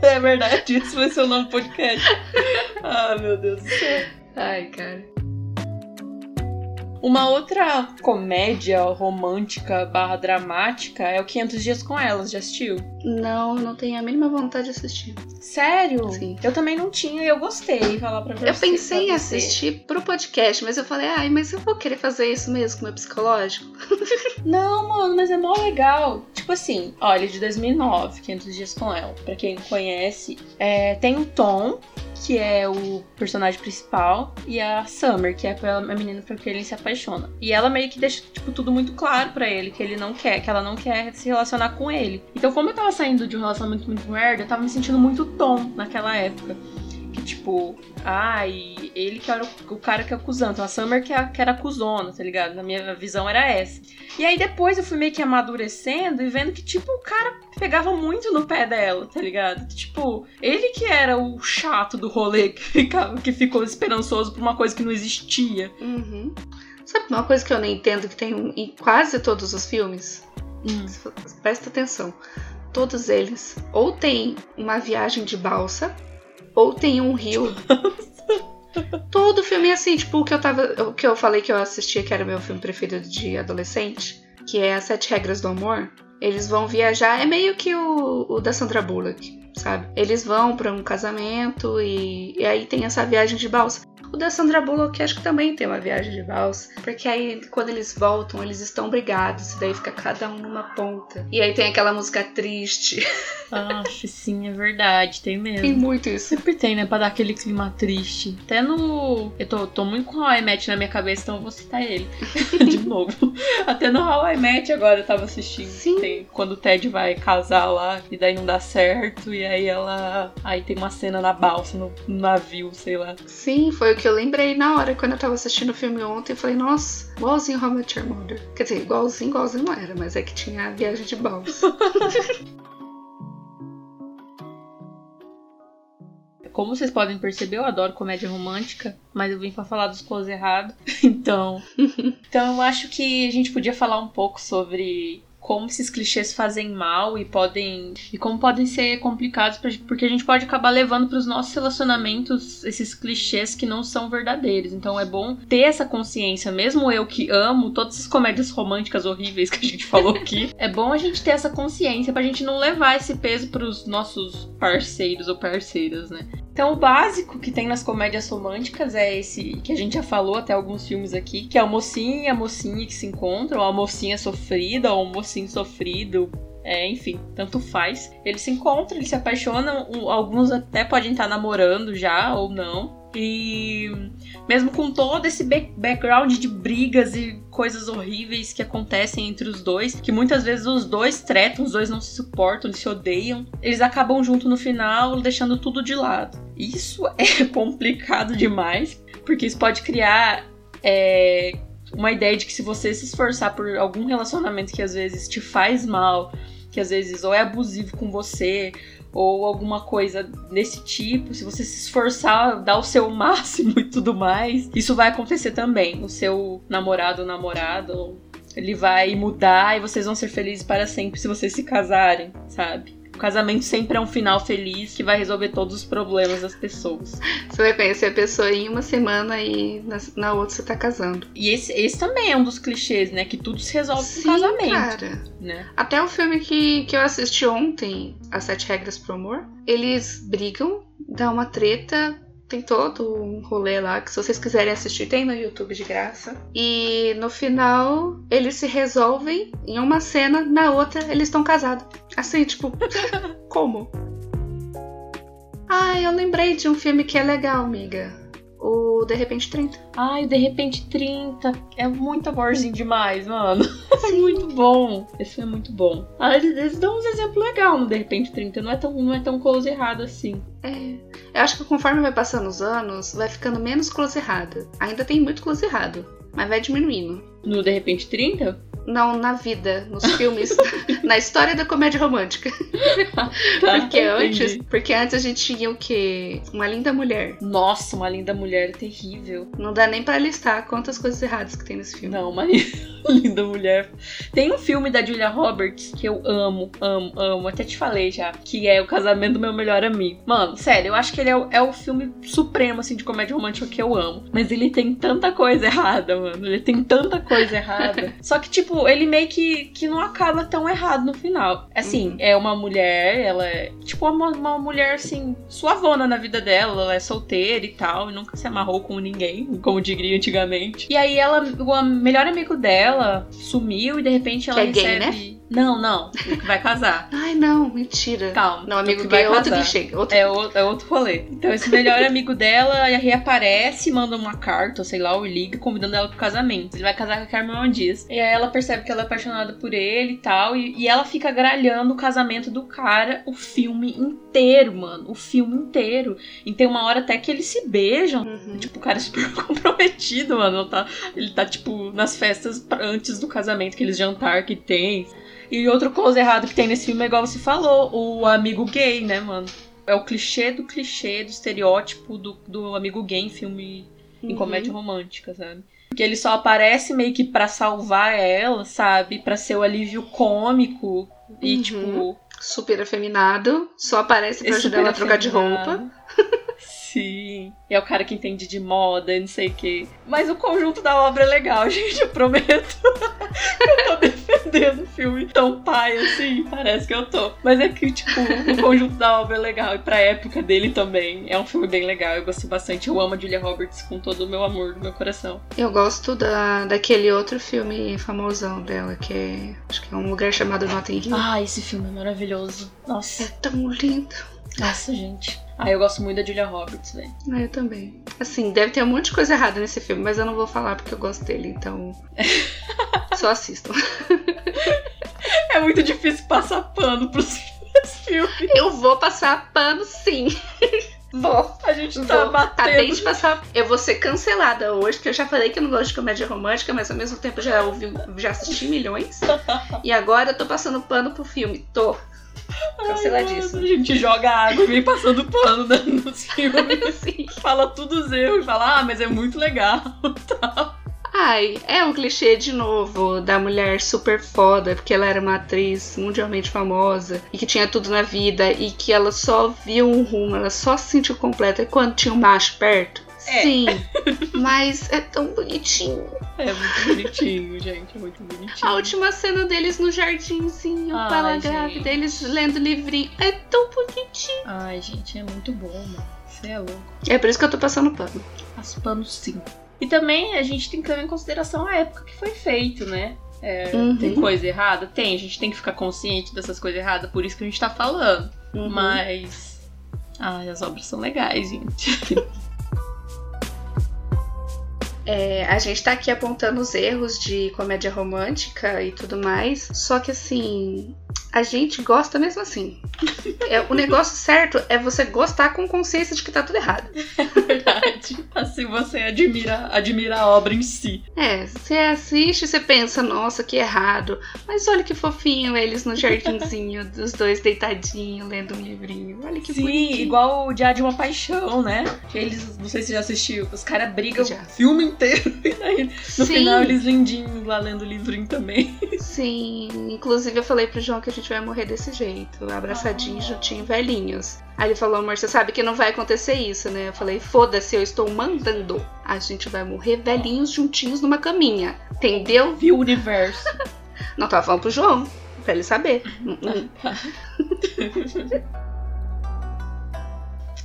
É verdade, esse vai ser o nome do podcast. Ah, meu Deus do céu. Ai, cara. Uma outra comédia romântica barra dramática é o 500 Dias com Elas, já assistiu? Não, não tenho a mínima vontade de assistir. Sério? Sim. Eu também não tinha e eu gostei, falar pra você. Eu pensei em assistir pro podcast, mas eu falei, ai, mas eu vou querer fazer isso mesmo com o meu psicológico. Não, mano, mas é mó legal. Tipo assim, olha, de 2009, 500 Dias com Ela. Pra quem conhece, é, tem o Tom, que é o personagem principal, e a Summer, que é a menina por que ele se apaixona. E ela meio que deixa, tipo, tudo muito claro pra ele, que ele não quer, que ela não quer se relacionar com ele. Então, como eu tava saindo de um relacionamento muito merda, eu tava me sentindo muito Tom naquela época. Que, tipo, ai, ele que era o, o cara que é acusando. Então a Summer que, é, que era acusona, tá ligado? Na minha visão era essa. E aí depois eu fui meio que amadurecendo e vendo que, tipo, o cara pegava muito no pé dela, tá ligado? Tipo, ele que era o chato do rolê que, ficava, que ficou esperançoso por uma coisa que não existia. Uhum. Sabe uma coisa que eu nem entendo que tem em quase todos os filmes? Hum. Presta atenção. Todos eles ou tem uma viagem de balsa ou tem um rio. Todo filme é assim, tipo o que eu tava, o que eu falei que eu assistia que era meu filme preferido de adolescente, que é As Sete Regras do Amor. Eles vão viajar, é meio que o, o da Sandra Bullock, sabe? Eles vão pra um casamento e, e aí tem essa viagem de balsa. O da Sandra Bullock acho que também tem uma viagem de balsa. Porque aí quando eles voltam, eles estão brigados. E daí fica cada um numa ponta. E aí tem aquela música triste. Acho sim, é verdade, tem mesmo. Tem muito isso. Sempre tem, né? Pra dar aquele clima triste. Até no. Eu tô, tô muito com o How I Met na minha cabeça, então eu vou citar ele. De novo. Até no How I Met agora eu tava assistindo. Sim. Tem, quando o Ted vai casar lá, e daí não dá certo. E aí ela. Aí tem uma cena na balsa, no, no navio, sei lá. Sim, foi o que eu lembrei na hora quando eu tava assistindo o filme ontem. Eu falei, nossa, igualzinho How I Met Your Mother. Quer dizer, igualzinho, igualzinho não era, mas é que tinha a viagem de balsa. Como vocês podem perceber, eu adoro comédia romântica, mas eu vim para falar dos close errado. Então, então eu acho que a gente podia falar um pouco sobre como esses clichês fazem mal e podem e como podem ser complicados pra, porque a gente pode acabar levando para os nossos relacionamentos esses clichês que não são verdadeiros. Então é bom ter essa consciência, mesmo eu que amo todas as comédias românticas horríveis que a gente falou aqui, é bom a gente ter essa consciência pra gente não levar esse peso para os nossos parceiros ou parceiras, né? Então, o básico que tem nas comédias românticas é esse que a gente já falou até alguns filmes aqui, que é o mocinho e a mocinha que se encontram, a mocinha sofrida, ou o mocinho sofrido, é, enfim, tanto faz. Eles se encontram, eles se apaixonam, alguns até podem estar namorando já ou não. E mesmo com todo esse background de brigas e coisas horríveis que acontecem entre os dois, que muitas vezes os dois tretam, os dois não se suportam, eles se odeiam, eles acabam junto no final, deixando tudo de lado. Isso é complicado demais, porque isso pode criar é, uma ideia de que se você se esforçar por algum relacionamento que às vezes te faz mal, que às vezes ou é abusivo com você, ou alguma coisa desse tipo, se você se esforçar, dar o seu máximo e tudo mais, isso vai acontecer também. O seu namorado ou namorado, ele vai mudar e vocês vão ser felizes para sempre se vocês se casarem, sabe? O casamento sempre é um final feliz que vai resolver todos os problemas das pessoas. Você vai conhecer a pessoa em uma semana e na, na outra você tá casando. E esse, esse também é um dos clichês, né? Que tudo se resolve Sim, com casamento. Cara. Né? Até o filme que, que eu assisti ontem, As Sete Regras pro Amor, eles brigam, dá uma treta, tem todo um rolê lá que se vocês quiserem assistir tem no YouTube de graça. E no final eles se resolvem em uma cena, na outra eles estão casados. Assim, tipo, como? Ah, eu lembrei de um filme que é legal, amiga o De Repente 30. Ai, o De Repente 30 é muito amorzinho demais, mano. é muito bom. Esse é muito bom. Ah, eles, eles dão uns exemplos legais no De Repente 30. Não é tão, não é tão close errado assim. É. Eu acho que conforme vai passando os anos, vai ficando menos close errado. Ainda tem muito close errado, mas vai diminuindo. No De Repente 30? Não, na vida, nos filmes, na história da comédia romântica. tá, porque antes, porque antes a gente tinha o quê? Uma linda mulher. Nossa, uma linda mulher terrível. Não dá nem para listar quantas coisas erradas que tem nesse filme. Não, uma linda mulher. Tem um filme da Julia Roberts que eu amo, amo, amo. Até te falei já, que é O Casamento do Meu Melhor Amigo. Mano, sério, eu acho que ele é o, é o filme supremo assim de comédia romântica que eu amo. Mas ele tem tanta coisa errada, mano. Ele tem tanta coisa errada. Só que tipo ele meio que, que não acaba tão errado no final. Assim, uhum. é uma mulher, ela é tipo uma, uma mulher assim, suavona na vida dela, ela é solteira e tal, e nunca se amarrou com ninguém, como diria antigamente. E aí ela, o melhor amigo dela sumiu e de repente ela que recebe. É gay, né? Não, não. O que vai casar. Ai, não, mentira. Calma. Não, amigo que vai é outro que chega. Outro... É, outro, é outro rolê. Então, esse melhor amigo dela reaparece, manda uma carta, ou sei lá, ou liga, convidando ela pro casamento. Ele vai casar com a Carmen Dias. E aí ela percebe que ela é apaixonada por ele e tal. E, e ela fica gralhando o casamento do cara o filme inteiro, mano. O filme inteiro. E tem uma hora até que eles se beijam. Uhum. Tipo, o cara é super comprometido, mano. Ele tá, ele tá, tipo, nas festas antes do casamento, aqueles jantar que tem. E outro close errado que tem nesse filme é igual você falou, o amigo gay, né, mano? É o clichê do clichê, do estereótipo do, do amigo gay em filme uhum. em comédia romântica, sabe? Que ele só aparece meio que para salvar ela, sabe? para ser o alívio cômico e, uhum. tipo. Super afeminado, só aparece pra ajudar ela a trocar de roupa. Sim. E é o cara que entende de moda e não sei o quê. Mas o conjunto da obra é legal, gente, eu prometo. eu tô defendendo o filme tão pai assim, parece que eu tô. Mas é que, tipo, o conjunto da obra é legal. E pra época dele também. É um filme bem legal. Eu gostei bastante. Eu amo a Julia Roberts com todo o meu amor do meu coração. Eu gosto da, daquele outro filme famosão dela, que é. Acho que é um lugar chamado Notting Hill. Ah, esse filme é maravilhoso. Nossa. É tão lindo. Nossa, gente. Ah, eu gosto muito da Julia Roberts, velho. Ah, eu também. Assim, deve ter um monte de coisa errada nesse filme, mas eu não vou falar porque eu gosto dele, então. Só assistam. é muito difícil passar pano pros filmes. Eu vou passar pano sim. Vou. A gente tá vou. batendo. Acabei de passar. Eu vou ser cancelada hoje, porque eu já falei que eu não gosto de comédia romântica, mas ao mesmo tempo já ouvi, já assisti milhões. e agora eu tô passando pano pro filme. Tô. Canceladíssimo. A gente joga água e vem passando pano né, nos filmes. Fala tudo os erros e fala, ah, mas é muito legal. Ai, é um clichê de novo da mulher super foda, porque ela era uma atriz mundialmente famosa e que tinha tudo na vida e que ela só viu um rumo, ela só se sentiu completa quando tinha um macho perto. É. Sim, mas é tão bonitinho. É muito bonitinho, gente. É muito bonitinho. A última cena deles no jardinzinho, Ai, ela grávida, eles lendo livrinho. É tão bonitinho. Ai, gente, é muito bom, mano. Você é louco. É por isso que eu tô passando pano. As panos sim. E também a gente tem que levar em consideração a época que foi feito, né? É, Uhum. Tem coisa errada? Tem, a gente tem que ficar consciente dessas coisas erradas, por isso que a gente tá falando. Uhum. Mas. Ai, as obras são legais, gente. É, a gente tá aqui apontando os erros de comédia romântica e tudo mais, só que assim, a gente gosta mesmo assim. É, o negócio certo é você gostar com consciência de que tá tudo errado. Verdade. Assim você admira, admira a obra em si. É, você assiste e você pensa, nossa, que errado. Mas olha que fofinho eles no jardinzinho, os dois deitadinhos, lendo um livrinho. Olha que Sim, bonitinho. igual o Dia de uma Paixão, né? Que eles, não sei se você já assistiu, os caras brigam Já. o filme inteiro e no Sim. final eles lindinhos lá lendo o livrinho também. Sim, inclusive eu falei pro João que a gente vai morrer desse jeito, abraçadinho, Ah. juntinho, velhinhos. Aí ele falou, amor, você sabe que não vai acontecer isso, né? Eu falei, foda-se, eu estou mandando. A gente vai morrer velhinhos juntinhos numa caminha. Entendeu? Viu o universo. Não tava falando pro João, pra ele saber.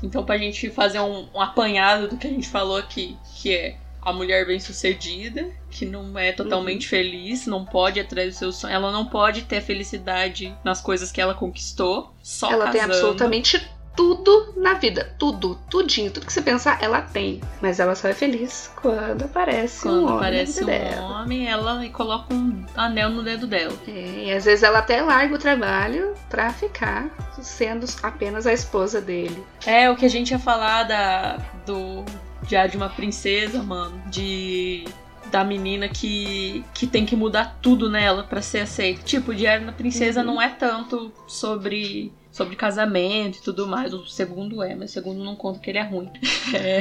Então, pra gente fazer um, um apanhado do que a gente falou aqui, que é a mulher bem-sucedida, que não é totalmente feliz, não pode atrás do seu sonho, ela não pode ter felicidade nas coisas que ela conquistou, só Ela tem casando. absolutamente tudo na vida. Tudo, tudinho, tudo que você pensar, ela tem. Mas ela só é feliz quando aparece um Quando homem. aparece um dela. homem, ela coloca um anel no dedo dela. É, e às vezes ela até larga o trabalho pra ficar sendo apenas a esposa dele. É o que a gente ia falar da, do Diário de uma Princesa, mano. De. Da menina que, que tem que mudar tudo nela pra ser aceita. Tipo, Diário da Princesa Uhum. não é tanto sobre, sobre casamento e tudo mais. O segundo é, mas o segundo não conta que ele é ruim. É,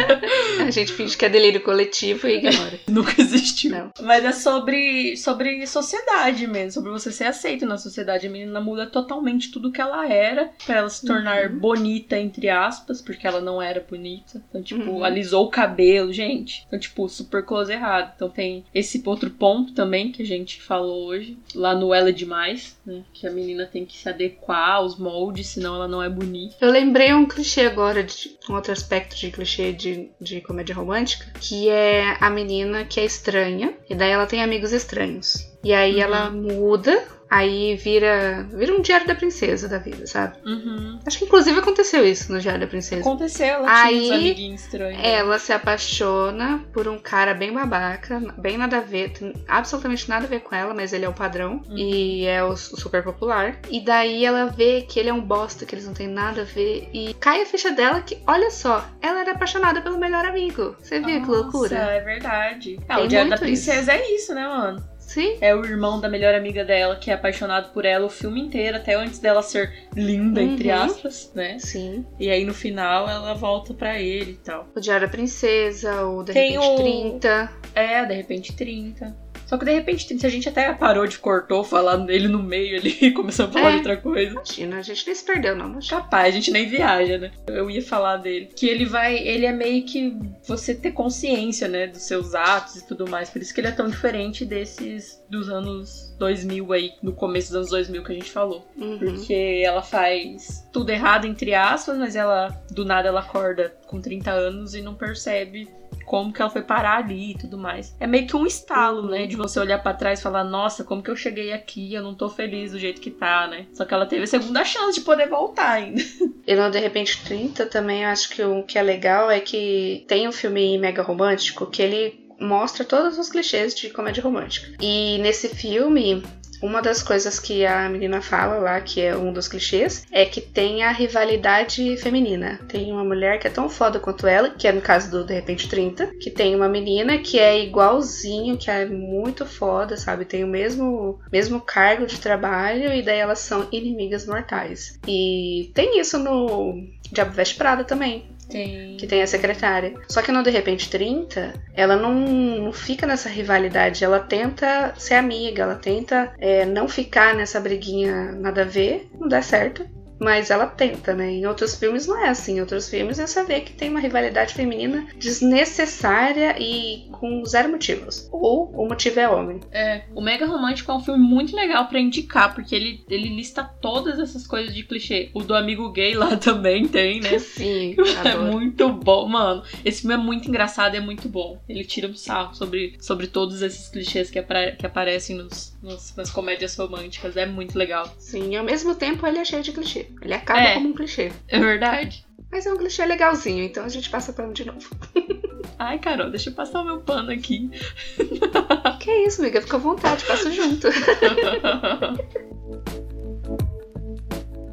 A gente finge que é delírio coletivo e ignora. nunca existiu. Não. Mas é sobre, sobre sociedade mesmo, sobre você ser aceito na sociedade. A menina muda totalmente tudo que ela era pra ela se tornar Uhum. bonita, entre aspas, porque ela não era bonita. Então, tipo, Uhum. alisou o cabelo, gente. Então, tipo, super close errado. Então tem esse outro ponto também que a gente falou hoje, lá no Ela é Demais, né? Que a menina tem que se adequar aos moldes, senão ela não é bonita. Eu lembrei um clichê agora, de um outro aspecto de clichê de, de comédia romântica, que é a menina que é estranha, e daí ela tem amigos estranhos. E aí Uhum. ela muda, aí vira, vira um diário da princesa da vida, sabe? Uhum. Acho que inclusive aconteceu isso no Diário da Princesa. Aconteceu, ela Aí, tinha estranhos. Ela se apaixona por um cara bem babaca, bem nada a ver, tem absolutamente nada a ver com ela, mas ele é o padrão Uhum. e é o, o super popular. E daí ela vê que ele é um bosta, que eles não têm nada a ver, e cai a ficha dela que, olha só, ela era apaixonada pelo melhor amigo. Você viu que Nossa, loucura? é verdade. Ah, Tem o Diário da muito isso. Princesa é isso, né, mano? Sim. É o irmão da melhor amiga dela que é apaixonado por ela o filme inteiro, até antes dela ser linda, entre Uhum. aspas, né? Sim. E aí no final ela volta pra ele e tal. O Diário da Princesa, o De Tem Repente o- 30. É, de repente 30. Só que de repente 30, se a gente até parou de cortou falando dele no meio ali e começou a falar É. de outra coisa. Imagina, a gente nem se perdeu, não. Mas... Capaz, a gente nem viaja, né? Eu ia falar dele. Que ele vai. Ele é meio que você ter consciência, né? Dos seus atos e tudo mais. Por isso que ele é tão diferente desses dos anos 2000 aí, no começo dos anos 2000 que a gente falou. Uhum. Porque ela faz tudo errado, entre aspas, mas ela, do nada, ela acorda com 30 anos e não percebe como que ela foi parar ali e tudo mais. É meio que um estalo, né? De você olhar pra trás e falar, nossa, como que eu cheguei aqui? Eu não tô feliz do jeito que tá, né? Só que ela teve a segunda chance de poder voltar ainda. E no De Repente 30 também acho que o que é legal é que tem um filme mega romântico que ele mostra todos os clichês de comédia romântica. E nesse filme uma das coisas que a menina fala lá, que é um dos clichês, é que tem a rivalidade feminina. Tem uma mulher que é tão foda quanto ela, que é no caso do De Repente 30, que tem uma menina que é igualzinho, que é muito foda, sabe? Tem o mesmo, mesmo cargo de trabalho e daí elas são inimigas mortais. E tem isso no Diabo Veste Prada também. Tem. Que tem a secretária. Só que no De Repente 30, ela não, não fica nessa rivalidade. Ela tenta ser amiga, ela tenta é, não ficar nessa briguinha nada a ver. Não dá certo. Mas ela tenta, né? Em outros filmes não é assim. Em outros filmes você vê que tem uma rivalidade feminina desnecessária e com zero motivos. Ou o motivo é homem. É, o Mega Romântico é um filme muito legal para indicar, porque ele, ele lista todas essas coisas de clichê. O do amigo gay lá também tem, né? Sim, É adoro. muito bom, mano. Esse filme é muito engraçado e é muito bom. Ele tira um sarro sobre, sobre todos esses clichês que, apare- que aparecem nos, nos- nas comédias românticas. É muito legal. Sim, e ao mesmo tempo ele é cheio de clichê. Ele acaba É. como um clichê. É verdade. Mas é um clichê legalzinho, então a gente passa pano de novo. Ai, Carol, deixa eu passar o meu pano aqui. Que isso, amiga? Fica à vontade, passo junto.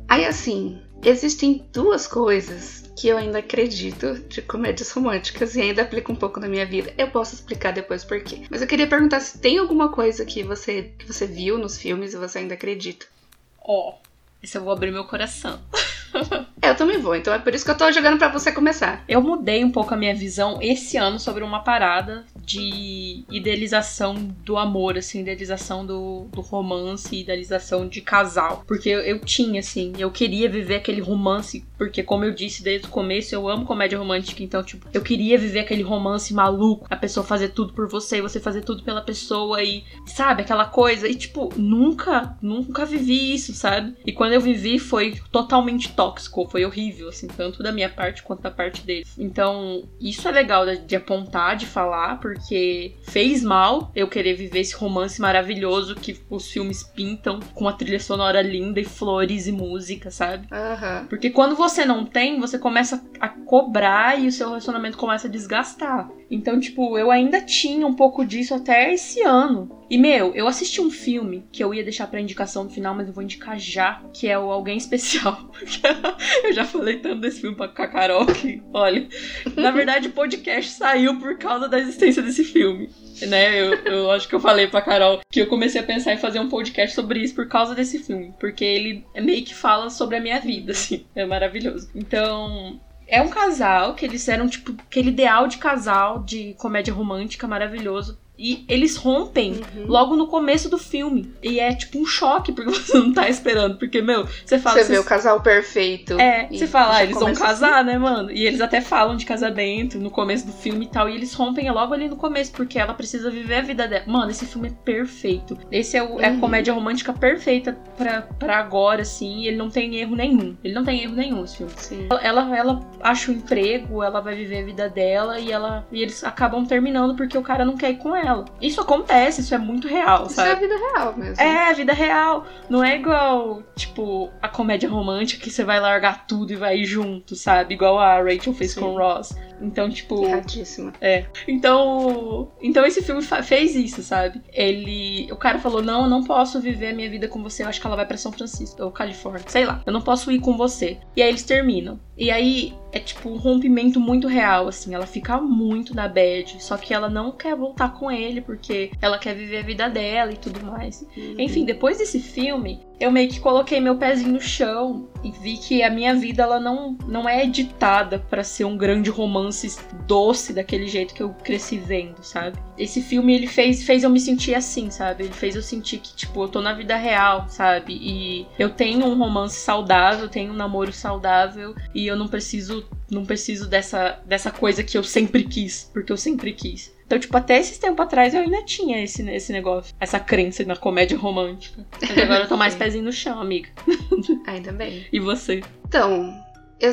Aí assim, existem duas coisas que eu ainda acredito de comédias românticas e ainda aplico um pouco na minha vida. Eu posso explicar depois por quê. Mas eu queria perguntar se tem alguma coisa que você, que você viu nos filmes e você ainda acredita. Ó, esse eu vou abrir meu coração. É, eu também vou, então é por isso que eu tô jogando pra você começar. Eu mudei um pouco a minha visão esse ano sobre uma parada de idealização do amor, assim, idealização do, do romance, idealização de casal. Porque eu, eu tinha, assim, eu queria viver aquele romance, porque como eu disse desde o começo, eu amo comédia romântica, então, tipo, eu queria viver aquele romance maluco, a pessoa fazer tudo por você, e você fazer tudo pela pessoa e, sabe, aquela coisa. E, tipo, nunca, nunca vivi isso, sabe? E quando eu vivi foi totalmente tóxico, foi horrível, assim, tanto da minha parte quanto da parte dele. Então, isso é legal de, de apontar, de falar, porque fez mal eu querer viver esse romance maravilhoso que os filmes pintam, com a trilha sonora linda e flores e música, sabe? Aham. Porque quando você não tem, você começa a cobrar e o seu relacionamento começa a desgastar. Então, tipo, eu ainda tinha um pouco disso até esse ano. E, meu, eu assisti um filme que eu ia deixar pra indicação no final, mas eu vou indicar já, que é o Alguém Especial. Porque eu já falei tanto desse filme pra com a Carol que, olha, na verdade o podcast saiu por causa da existência desse filme. Né, eu, eu acho que eu falei pra Carol que eu comecei a pensar em fazer um podcast sobre isso por causa desse filme. Porque ele meio que fala sobre a minha vida, assim. É maravilhoso. Então, é um casal que eles eram, tipo, aquele ideal de casal de comédia romântica maravilhoso. E eles rompem Uhum. logo no começo do filme. E é tipo um choque, porque você não tá esperando. Porque, meu, você fala. Você vê o casal perfeito. é, você fala, ah, eles vão casar, né, mano? E eles até falam de casamento no começo do filme e tal. E eles rompem logo ali no começo, porque ela precisa viver a vida dela. Mano, esse filme é perfeito. Esse é, o- é a Uhum. comédia romântica perfeita pra, pra agora, assim. E ele não tem erro nenhum. Ele não tem erro nenhum, esse filme. Sim. Ela, ela acha um emprego, ela vai viver a vida dela e ela e eles acabam terminando porque o cara não quer ir com ela. Isso acontece, isso é muito real, Isso é a sabe? vida real mesmo. É, a vida real. Não é igual, tipo, a comédia romântica que você vai largar tudo e vai junto, sabe? Igual a Rachel fez Sim. com o Ross. Então, tipo. Erradíssima. Então. Então esse filme fez isso, sabe? Ele. O cara falou: Não, eu não posso viver a minha vida com você. Eu acho que ela vai pra São Francisco ou Califórnia. Sei lá. Eu não posso ir com você. E aí eles terminam. E aí é tipo um rompimento muito real, assim. Ela fica muito na bad. Só que ela não quer voltar com ele porque ela quer viver a vida dela e tudo mais. Uhum. Enfim, depois desse filme, eu meio que coloquei meu pezinho no chão e vi que a minha vida ela não, não é editada pra ser um grande romance doce daquele jeito que eu cresci vendo, sabe? Esse filme ele fez, fez eu me sentir assim, sabe? Ele fez eu sentir que tipo, eu tô na vida real, sabe? E eu tenho um romance saudável, tenho um namoro saudável e eu não preciso não preciso dessa dessa coisa que eu sempre quis, porque eu sempre quis. Então, tipo, até esses tempos atrás eu ainda tinha esse, esse negócio, essa crença na comédia romântica. Mas agora eu tô mais Sim. pezinho no chão, amiga. Ainda bem. E você? Então, eu,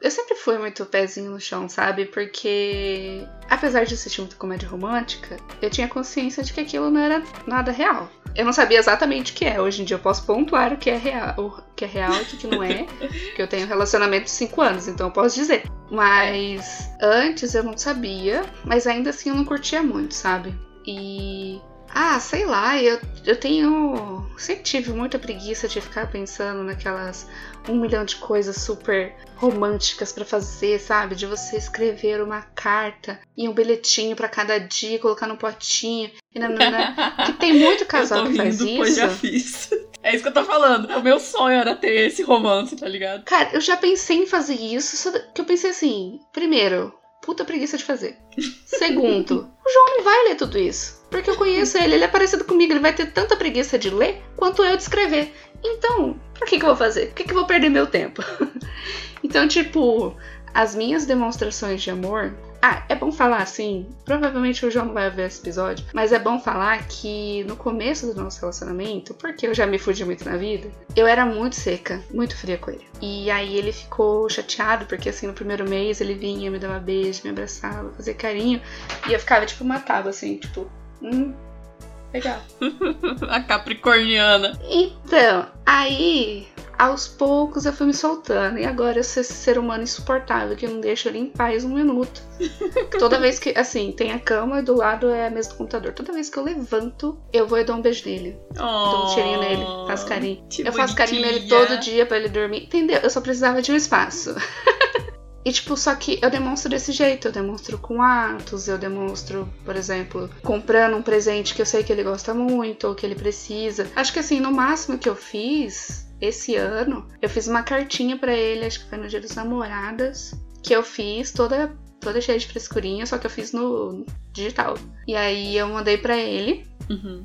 eu sempre fui muito pezinho no chão, sabe? Porque, apesar de assistir muita comédia romântica, eu tinha consciência de que aquilo não era nada real. Eu não sabia exatamente o que é. Hoje em dia eu posso pontuar o que é real, o que é real e o que não é. Porque eu tenho um relacionamento de 5 anos, então eu posso dizer. Mas antes eu não sabia, mas ainda assim eu não curtia muito, sabe? E Ah, sei lá, eu, eu tenho. Sempre tive muita preguiça de ficar pensando naquelas um milhão de coisas super românticas para fazer, sabe? De você escrever uma carta e um bilhetinho para cada dia, colocar no potinho. E nanana. que tem muito casal que faz rindo, isso. Pois já fiz. É isso que eu tô falando. O meu sonho era ter esse romance, tá ligado? Cara, eu já pensei em fazer isso, só que eu pensei assim: primeiro, puta preguiça de fazer. Segundo, o João não vai ler tudo isso. Porque eu conheço ele, ele é parecido comigo, ele vai ter tanta preguiça de ler quanto eu de escrever. Então, pra que, que eu vou fazer? Por que, que eu vou perder meu tempo? então, tipo, as minhas demonstrações de amor. Ah, é bom falar assim. Provavelmente o João não vai ver esse episódio, mas é bom falar que no começo do nosso relacionamento, porque eu já me fudi muito na vida, eu era muito seca, muito fria com ele. E aí ele ficou chateado, porque assim, no primeiro mês ele vinha, me dava beijo, me abraçava, fazia carinho, e eu ficava tipo matava assim, tipo, hum, legal. A capricorniana. Então, aí aos poucos eu fui me soltando. E agora eu sou esse ser humano insuportável que não deixa ele em paz um minuto. Toda vez que, assim, tem a cama e do lado é a mesa do computador. Toda vez que eu levanto, eu vou e dou um beijo nele. Oh, dou um cheirinho nele, faço carinho. Eu faço carinho nele todo dia para ele dormir. Entendeu? Eu só precisava de um espaço. E, tipo, só que eu demonstro desse jeito. Eu demonstro com atos, eu demonstro, por exemplo, comprando um presente que eu sei que ele gosta muito ou que ele precisa. Acho que, assim, no máximo que eu fiz esse ano, eu fiz uma cartinha para ele, acho que foi no Dia dos Namoradas, que eu fiz toda toda cheia de frescurinha, só que eu fiz no digital. E aí eu mandei para ele. Uhum.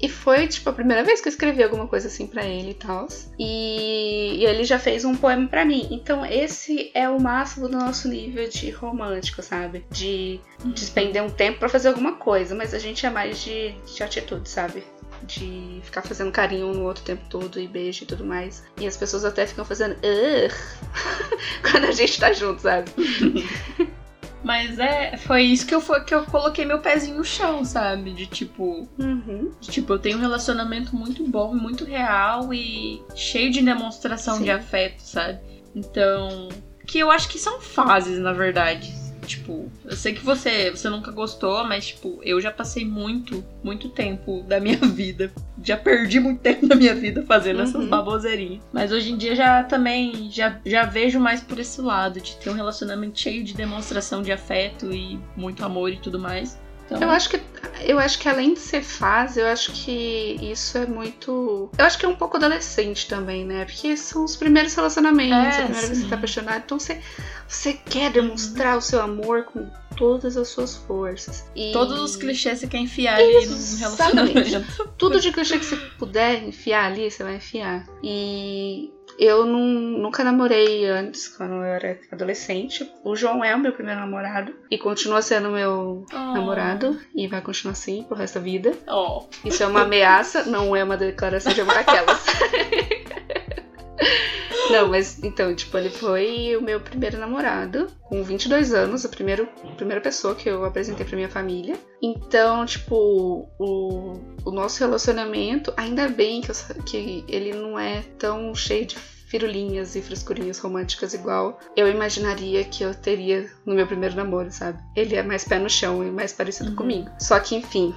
E foi, tipo, a primeira vez que eu escrevi alguma coisa assim para ele e tal. E, e, ele já fez um poema para mim. Então, esse é o máximo do nosso nível de romântico, sabe? De uhum. despender um tempo para fazer alguma coisa. Mas a gente é mais de, de atitude, sabe? de ficar fazendo carinho um no outro o tempo todo e beijo e tudo mais. E as pessoas até ficam fazendo quando a gente tá junto, sabe? Mas é, foi isso que eu, foi, que eu coloquei meu pezinho no chão, sabe? De tipo. Uhum. De, tipo, eu tenho um relacionamento muito bom, muito real e cheio de demonstração Sim. de afeto, sabe? Então. Que eu acho que são fases, na verdade. Tipo, eu sei que você, você nunca gostou, mas, tipo, eu já passei muito, muito tempo da minha vida. Já perdi muito tempo da minha vida fazendo uhum. essas baboseirinhas. Mas hoje em dia já também, já, já vejo mais por esse lado, de ter um relacionamento cheio de demonstração de afeto e muito amor e tudo mais. Então... Eu acho que eu acho que além de ser fase, eu acho que isso é muito. Eu acho que é um pouco adolescente também, né? Porque são os primeiros relacionamentos, é, a primeira sim. vez que você tá apaixonado. Então você, você quer demonstrar o seu amor com todas as suas forças. E... Todos os clichês você quer enfiar ali no relacionamento. Tudo de clichê que você puder enfiar ali, você vai enfiar. E eu não, nunca namorei antes, quando eu era adolescente. O João é o meu primeiro namorado e continua sendo meu oh. namorado e vai continuar assim pro resto da vida. Oh. Isso é uma ameaça, não é uma declaração de amor aquelas. Não, mas então, tipo, ele foi o meu primeiro namorado, com 22 anos, a, primeira a primeira pessoa que eu apresentei pra minha família. Então, tipo, o, o nosso relacionamento, ainda bem que, eu, que ele não é tão cheio de firulinhas e frescurinhas românticas igual eu imaginaria que eu teria no meu primeiro namoro, sabe? Ele é mais pé no chão e mais parecido uhum. comigo. Só que, enfim,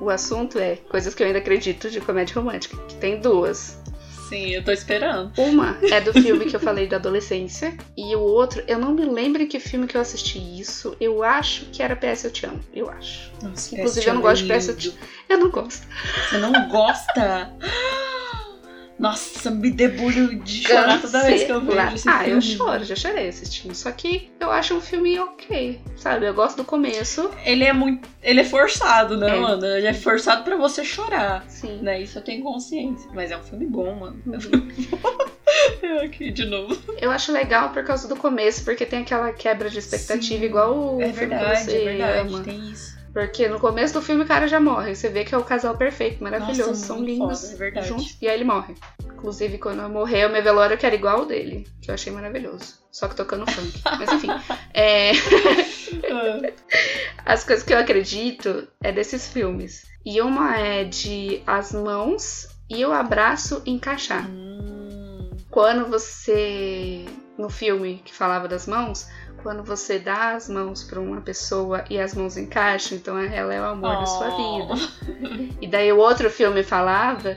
o assunto é coisas que eu ainda acredito de comédia romântica, que tem duas. Sim, eu tô esperando. Uma é do filme que eu falei da adolescência. E o outro, eu não me lembro que filme que eu assisti isso. Eu acho que era PS Eu Te Amo. Eu acho. Nossa, Inclusive, eu não gosto de PS Eu Te Amo. Eu não gosto. Você não gosta? Nossa, me debulho de chorar toda vez que eu vejo esse ah, filme. Ah, eu choro, já chorei assistindo. Só que eu acho um filme ok, sabe? Eu gosto do começo. Ele é muito. Ele é forçado, né, é. mano? Ele é forçado pra você chorar. Sim. Né? Isso eu tenho consciência. Mas é um filme bom, mano. eu aqui de novo. Eu acho legal por causa do começo, porque tem aquela quebra de expectativa Sim. igual o é verdade, que você é verdade, ama. Tem isso. Porque no começo do filme o cara já morre. Você vê que é o casal perfeito, maravilhoso. Nossa, são lindos foda, é juntos. E aí ele morre. Inclusive, quando eu morrer, o meu velório eu quero igual o dele. Que eu achei maravilhoso. Só que tocando funk. Mas enfim. É... As coisas que eu acredito é desses filmes. E uma é de as mãos e o abraço encaixar. Hum. Quando você. No filme que falava das mãos, quando você dá as mãos para uma pessoa e as mãos encaixam, então ela é o amor oh. da sua vida. E daí o outro filme falava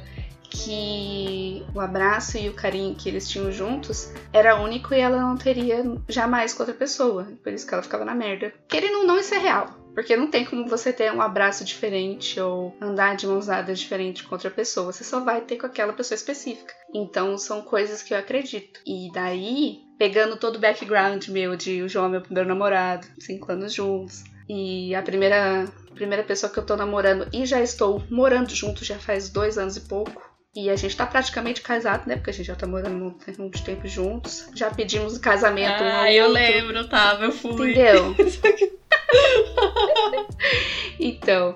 que o abraço e o carinho que eles tinham juntos era único e ela não teria jamais com outra pessoa. Por isso que ela ficava na merda. Querendo não, isso é real. Porque não tem como você ter um abraço diferente ou andar de mãos dadas diferente com outra pessoa. Você só vai ter com aquela pessoa específica. Então são coisas que eu acredito. E daí, pegando todo o background meu de o João é meu primeiro namorado, cinco anos juntos. E a primeira, primeira pessoa que eu tô namorando e já estou morando junto já faz dois anos e pouco. E a gente tá praticamente casado, né? Porque a gente já tá morando muito tempo juntos. Já pedimos casamento ah, um eu outro. lembro, tava, eu fui. Entendeu? então,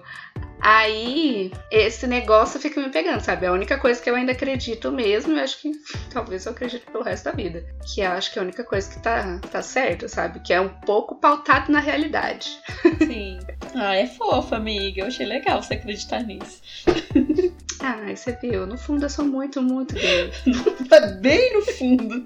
aí esse negócio fica me pegando, sabe? A única coisa que eu ainda acredito mesmo, eu acho que talvez eu acredite pelo resto da vida. Que eu acho que é a única coisa que tá, tá certo, sabe? Que é um pouco pautado na realidade. Sim. Ah, é fofa, amiga. Eu achei legal você acreditar nisso. Ah, você viu? No fundo eu sou muito, muito gay. Bem no fundo.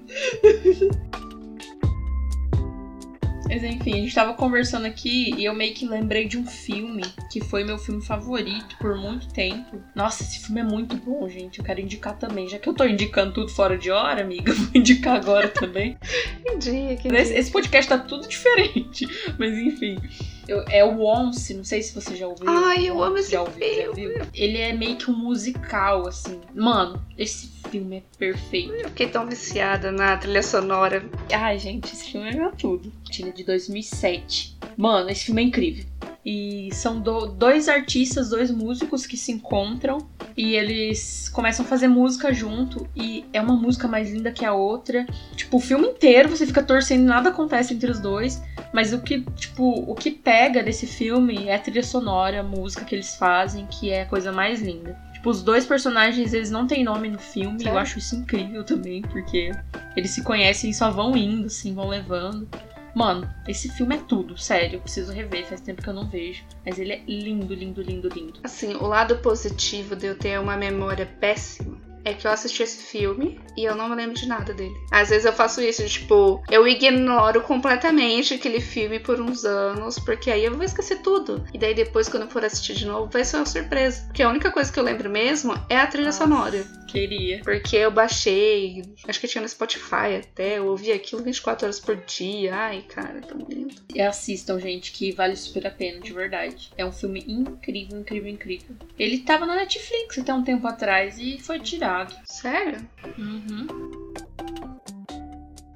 Mas enfim, a gente tava conversando aqui e eu meio que lembrei de um filme que foi meu filme favorito por muito tempo. Nossa, esse filme é muito bom, gente. Eu quero indicar também. Já que eu tô indicando tudo fora de hora, amiga, vou indicar agora também. Indique. Esse, esse podcast tá tudo diferente. Mas enfim. Eu, é o Once, não sei se você já ouviu. Ai, eu amo esse já ouviu, filme. Já viu? Ele é meio que um musical, assim. Mano, esse filme é perfeito. Eu fiquei tão viciada na trilha sonora. Ai, gente, esse filme é meu tudo. É de 2007. Mano, esse filme é incrível. E são do, dois artistas, dois músicos que se encontram e eles começam a fazer música junto. E é uma música mais linda que a outra. Tipo, o filme inteiro você fica torcendo, nada acontece entre os dois. Mas o que, tipo, o que pega desse filme é a trilha sonora, a música que eles fazem, que é a coisa mais linda. Tipo, os dois personagens, eles não têm nome no filme. Eu acho isso incrível também, porque eles se conhecem e só vão indo, assim, vão levando. Mano, esse filme é tudo, sério. Eu preciso rever, faz tempo que eu não vejo. Mas ele é lindo, lindo, lindo, lindo. Assim, o lado positivo de eu ter uma memória péssima é que eu assisti esse filme e eu não me lembro de nada dele. Às vezes eu faço isso, tipo, eu ignoro completamente aquele filme por uns anos, porque aí eu vou esquecer tudo. E daí depois, quando eu for assistir de novo, vai ser uma surpresa. Porque a única coisa que eu lembro mesmo é a trilha Nossa, sonora. Queria. Porque eu baixei, acho que tinha no Spotify até, eu ouvi aquilo 24 horas por dia. Ai, cara, tão lindo. E assistam, gente, que vale super a pena, de verdade. É um filme incrível, incrível, incrível. Ele tava na Netflix até um tempo atrás e foi tirado. Sério? Uhum.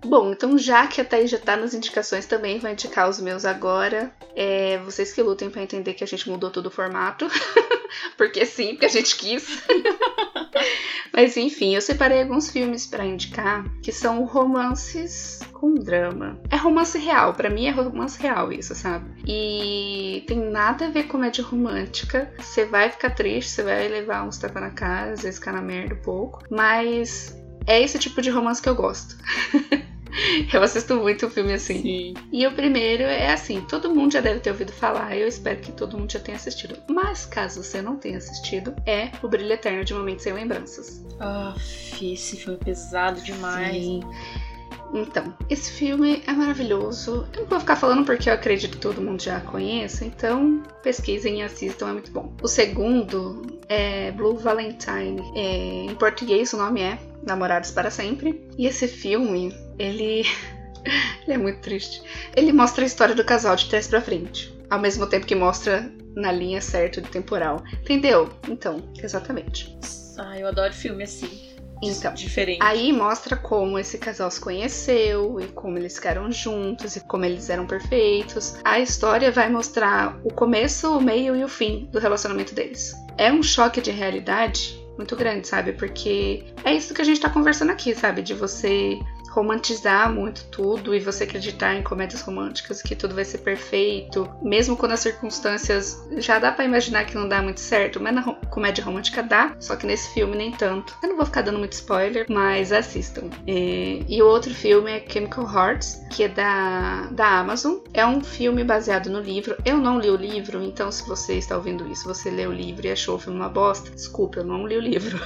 Bom, então já que a Thaís já tá nas indicações também, vou indicar os meus agora. É, vocês que lutem para entender que a gente mudou todo o formato. porque sim, porque a gente quis. Mas enfim, eu separei alguns filmes para indicar que são romances com drama. É romance real, para mim é romance real isso, sabe? E tem nada a ver com comédia romântica. Você vai ficar triste, você vai levar uns tapas na cara, às vezes ficar na merda um pouco. Mas é esse tipo de romance que eu gosto. Eu assisto muito filme assim. Sim. E o primeiro é assim, todo mundo já deve ter ouvido falar, eu espero que todo mundo já tenha assistido. Mas caso você não tenha assistido, é O Brilho Eterno de Momentos Sem Lembranças. Ah, esse filme é pesado demais. Sim. Então, esse filme é maravilhoso. Eu não vou ficar falando porque eu acredito que todo mundo já conheça, então pesquisem e assistam, é muito bom. O segundo é Blue Valentine. É, em português o nome é Namorados para Sempre. E esse filme, ele. ele é muito triste. Ele mostra a história do casal de trás para frente, ao mesmo tempo que mostra na linha certa do temporal. Entendeu? Então, exatamente. Ah, eu adoro filme assim. Então, diferente. Aí mostra como esse casal se conheceu e como eles ficaram juntos e como eles eram perfeitos. A história vai mostrar o começo, o meio e o fim do relacionamento deles. É um choque de realidade muito grande, sabe? Porque é isso que a gente tá conversando aqui, sabe? De você romantizar muito tudo e você acreditar em comédias românticas que tudo vai ser perfeito, mesmo quando as circunstâncias já dá para imaginar que não dá muito certo, mas na comédia romântica dá, só que nesse filme nem tanto. Eu não vou ficar dando muito spoiler, mas assistam. E, e o outro filme é Chemical Hearts, que é da, da Amazon. É um filme baseado no livro. Eu não li o livro, então se você está ouvindo isso, você leu o livro e achou o filme uma bosta, desculpa, eu não li o livro.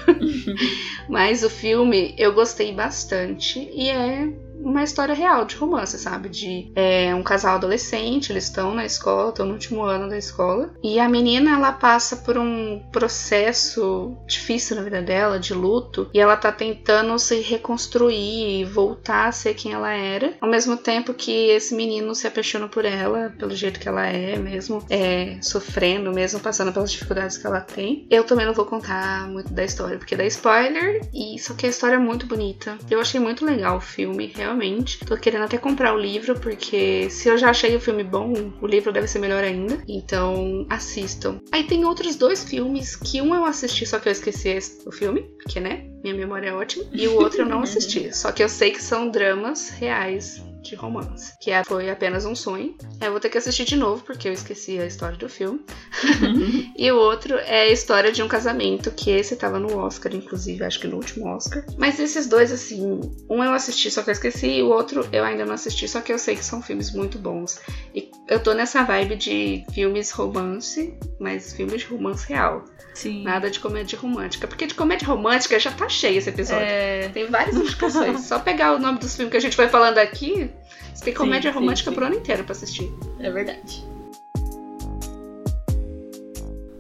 mas o filme eu gostei bastante e é é uma história real de romance, sabe? De é, um casal adolescente, eles estão na escola, estão no último ano da escola. E a menina, ela passa por um processo difícil na vida dela, de luto. E ela tá tentando se reconstruir e voltar a ser quem ela era. Ao mesmo tempo que esse menino se apaixona por ela, pelo jeito que ela é, mesmo é, sofrendo, mesmo passando pelas dificuldades que ela tem. Eu também não vou contar muito da história, porque dá spoiler. E só que a história é muito bonita. Eu achei muito legal o filme, realmente. Tô querendo até comprar o livro, porque se eu já achei o filme bom, o livro deve ser melhor ainda. Então, assistam. Aí tem outros dois filmes que um eu assisti, só que eu esqueci o filme, porque, né? Minha memória é ótima. E o outro eu não assisti. Só que eu sei que são dramas reais de romance, que é, foi apenas um sonho. Eu vou ter que assistir de novo porque eu esqueci a história do filme. e o outro é a história de um casamento, que esse tava no Oscar, inclusive, acho que no último Oscar. Mas esses dois, assim, um eu assisti só que eu esqueci, e o outro eu ainda não assisti, só que eu sei que são filmes muito bons. E eu tô nessa vibe de filmes romance, mas filmes de romance real. Sim. Nada de comédia romântica. Porque de comédia romântica já tá cheio esse episódio. É... Tem várias indicações. Só pegar o nome dos filmes que a gente vai falando aqui, você tem comédia sim, romântica sim, sim. pro ano inteiro pra assistir. É verdade.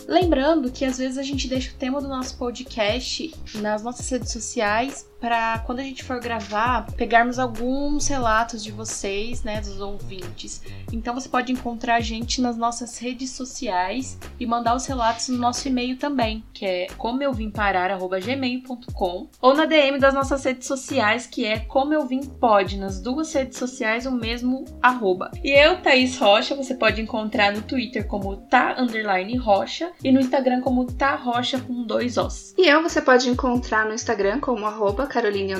Lembrando que às vezes a gente deixa o tema do nosso podcast nas nossas redes sociais para quando a gente for gravar, pegarmos alguns relatos de vocês, né, dos ouvintes. Então você pode encontrar a gente nas nossas redes sociais e mandar os relatos no nosso e-mail também, que é como eu vim parar@gmail.com, ou na DM das nossas redes sociais, que é como eu vim pode, nas duas redes sociais o mesmo arroba. E eu, Thaís Rocha, você pode encontrar no Twitter como tá underline rocha e no Instagram como tá rocha com dois os. E eu você pode encontrar no Instagram como arroba Caroline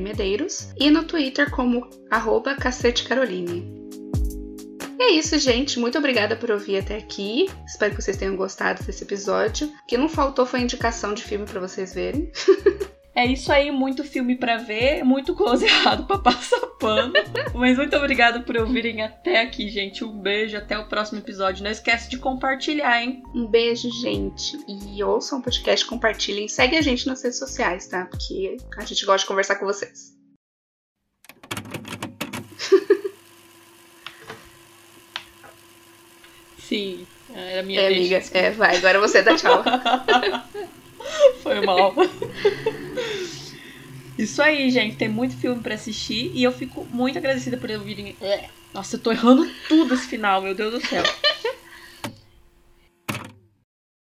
Medeiros e no Twitter como arroba Cacete Caroline. E é isso, gente. Muito obrigada por ouvir até aqui. Espero que vocês tenham gostado desse episódio. O que não faltou foi indicação de filme para vocês verem. É isso aí, muito filme para ver, muito close errado para passar pano. Mas muito obrigada por ouvirem até aqui, gente. Um beijo, até o próximo episódio. Não esquece de compartilhar, hein? Um beijo, gente. E ouçam o podcast, compartilhem. Segue a gente nas redes sociais, tá? Porque a gente gosta de conversar com vocês. Sim, era minha é, amiga. É, vai, agora você dá tchau. Foi mal. Isso aí, gente. Tem muito filme para assistir e eu fico muito agradecida por ouvirem. É. Nossa, eu tô errando tudo esse final, meu Deus do céu.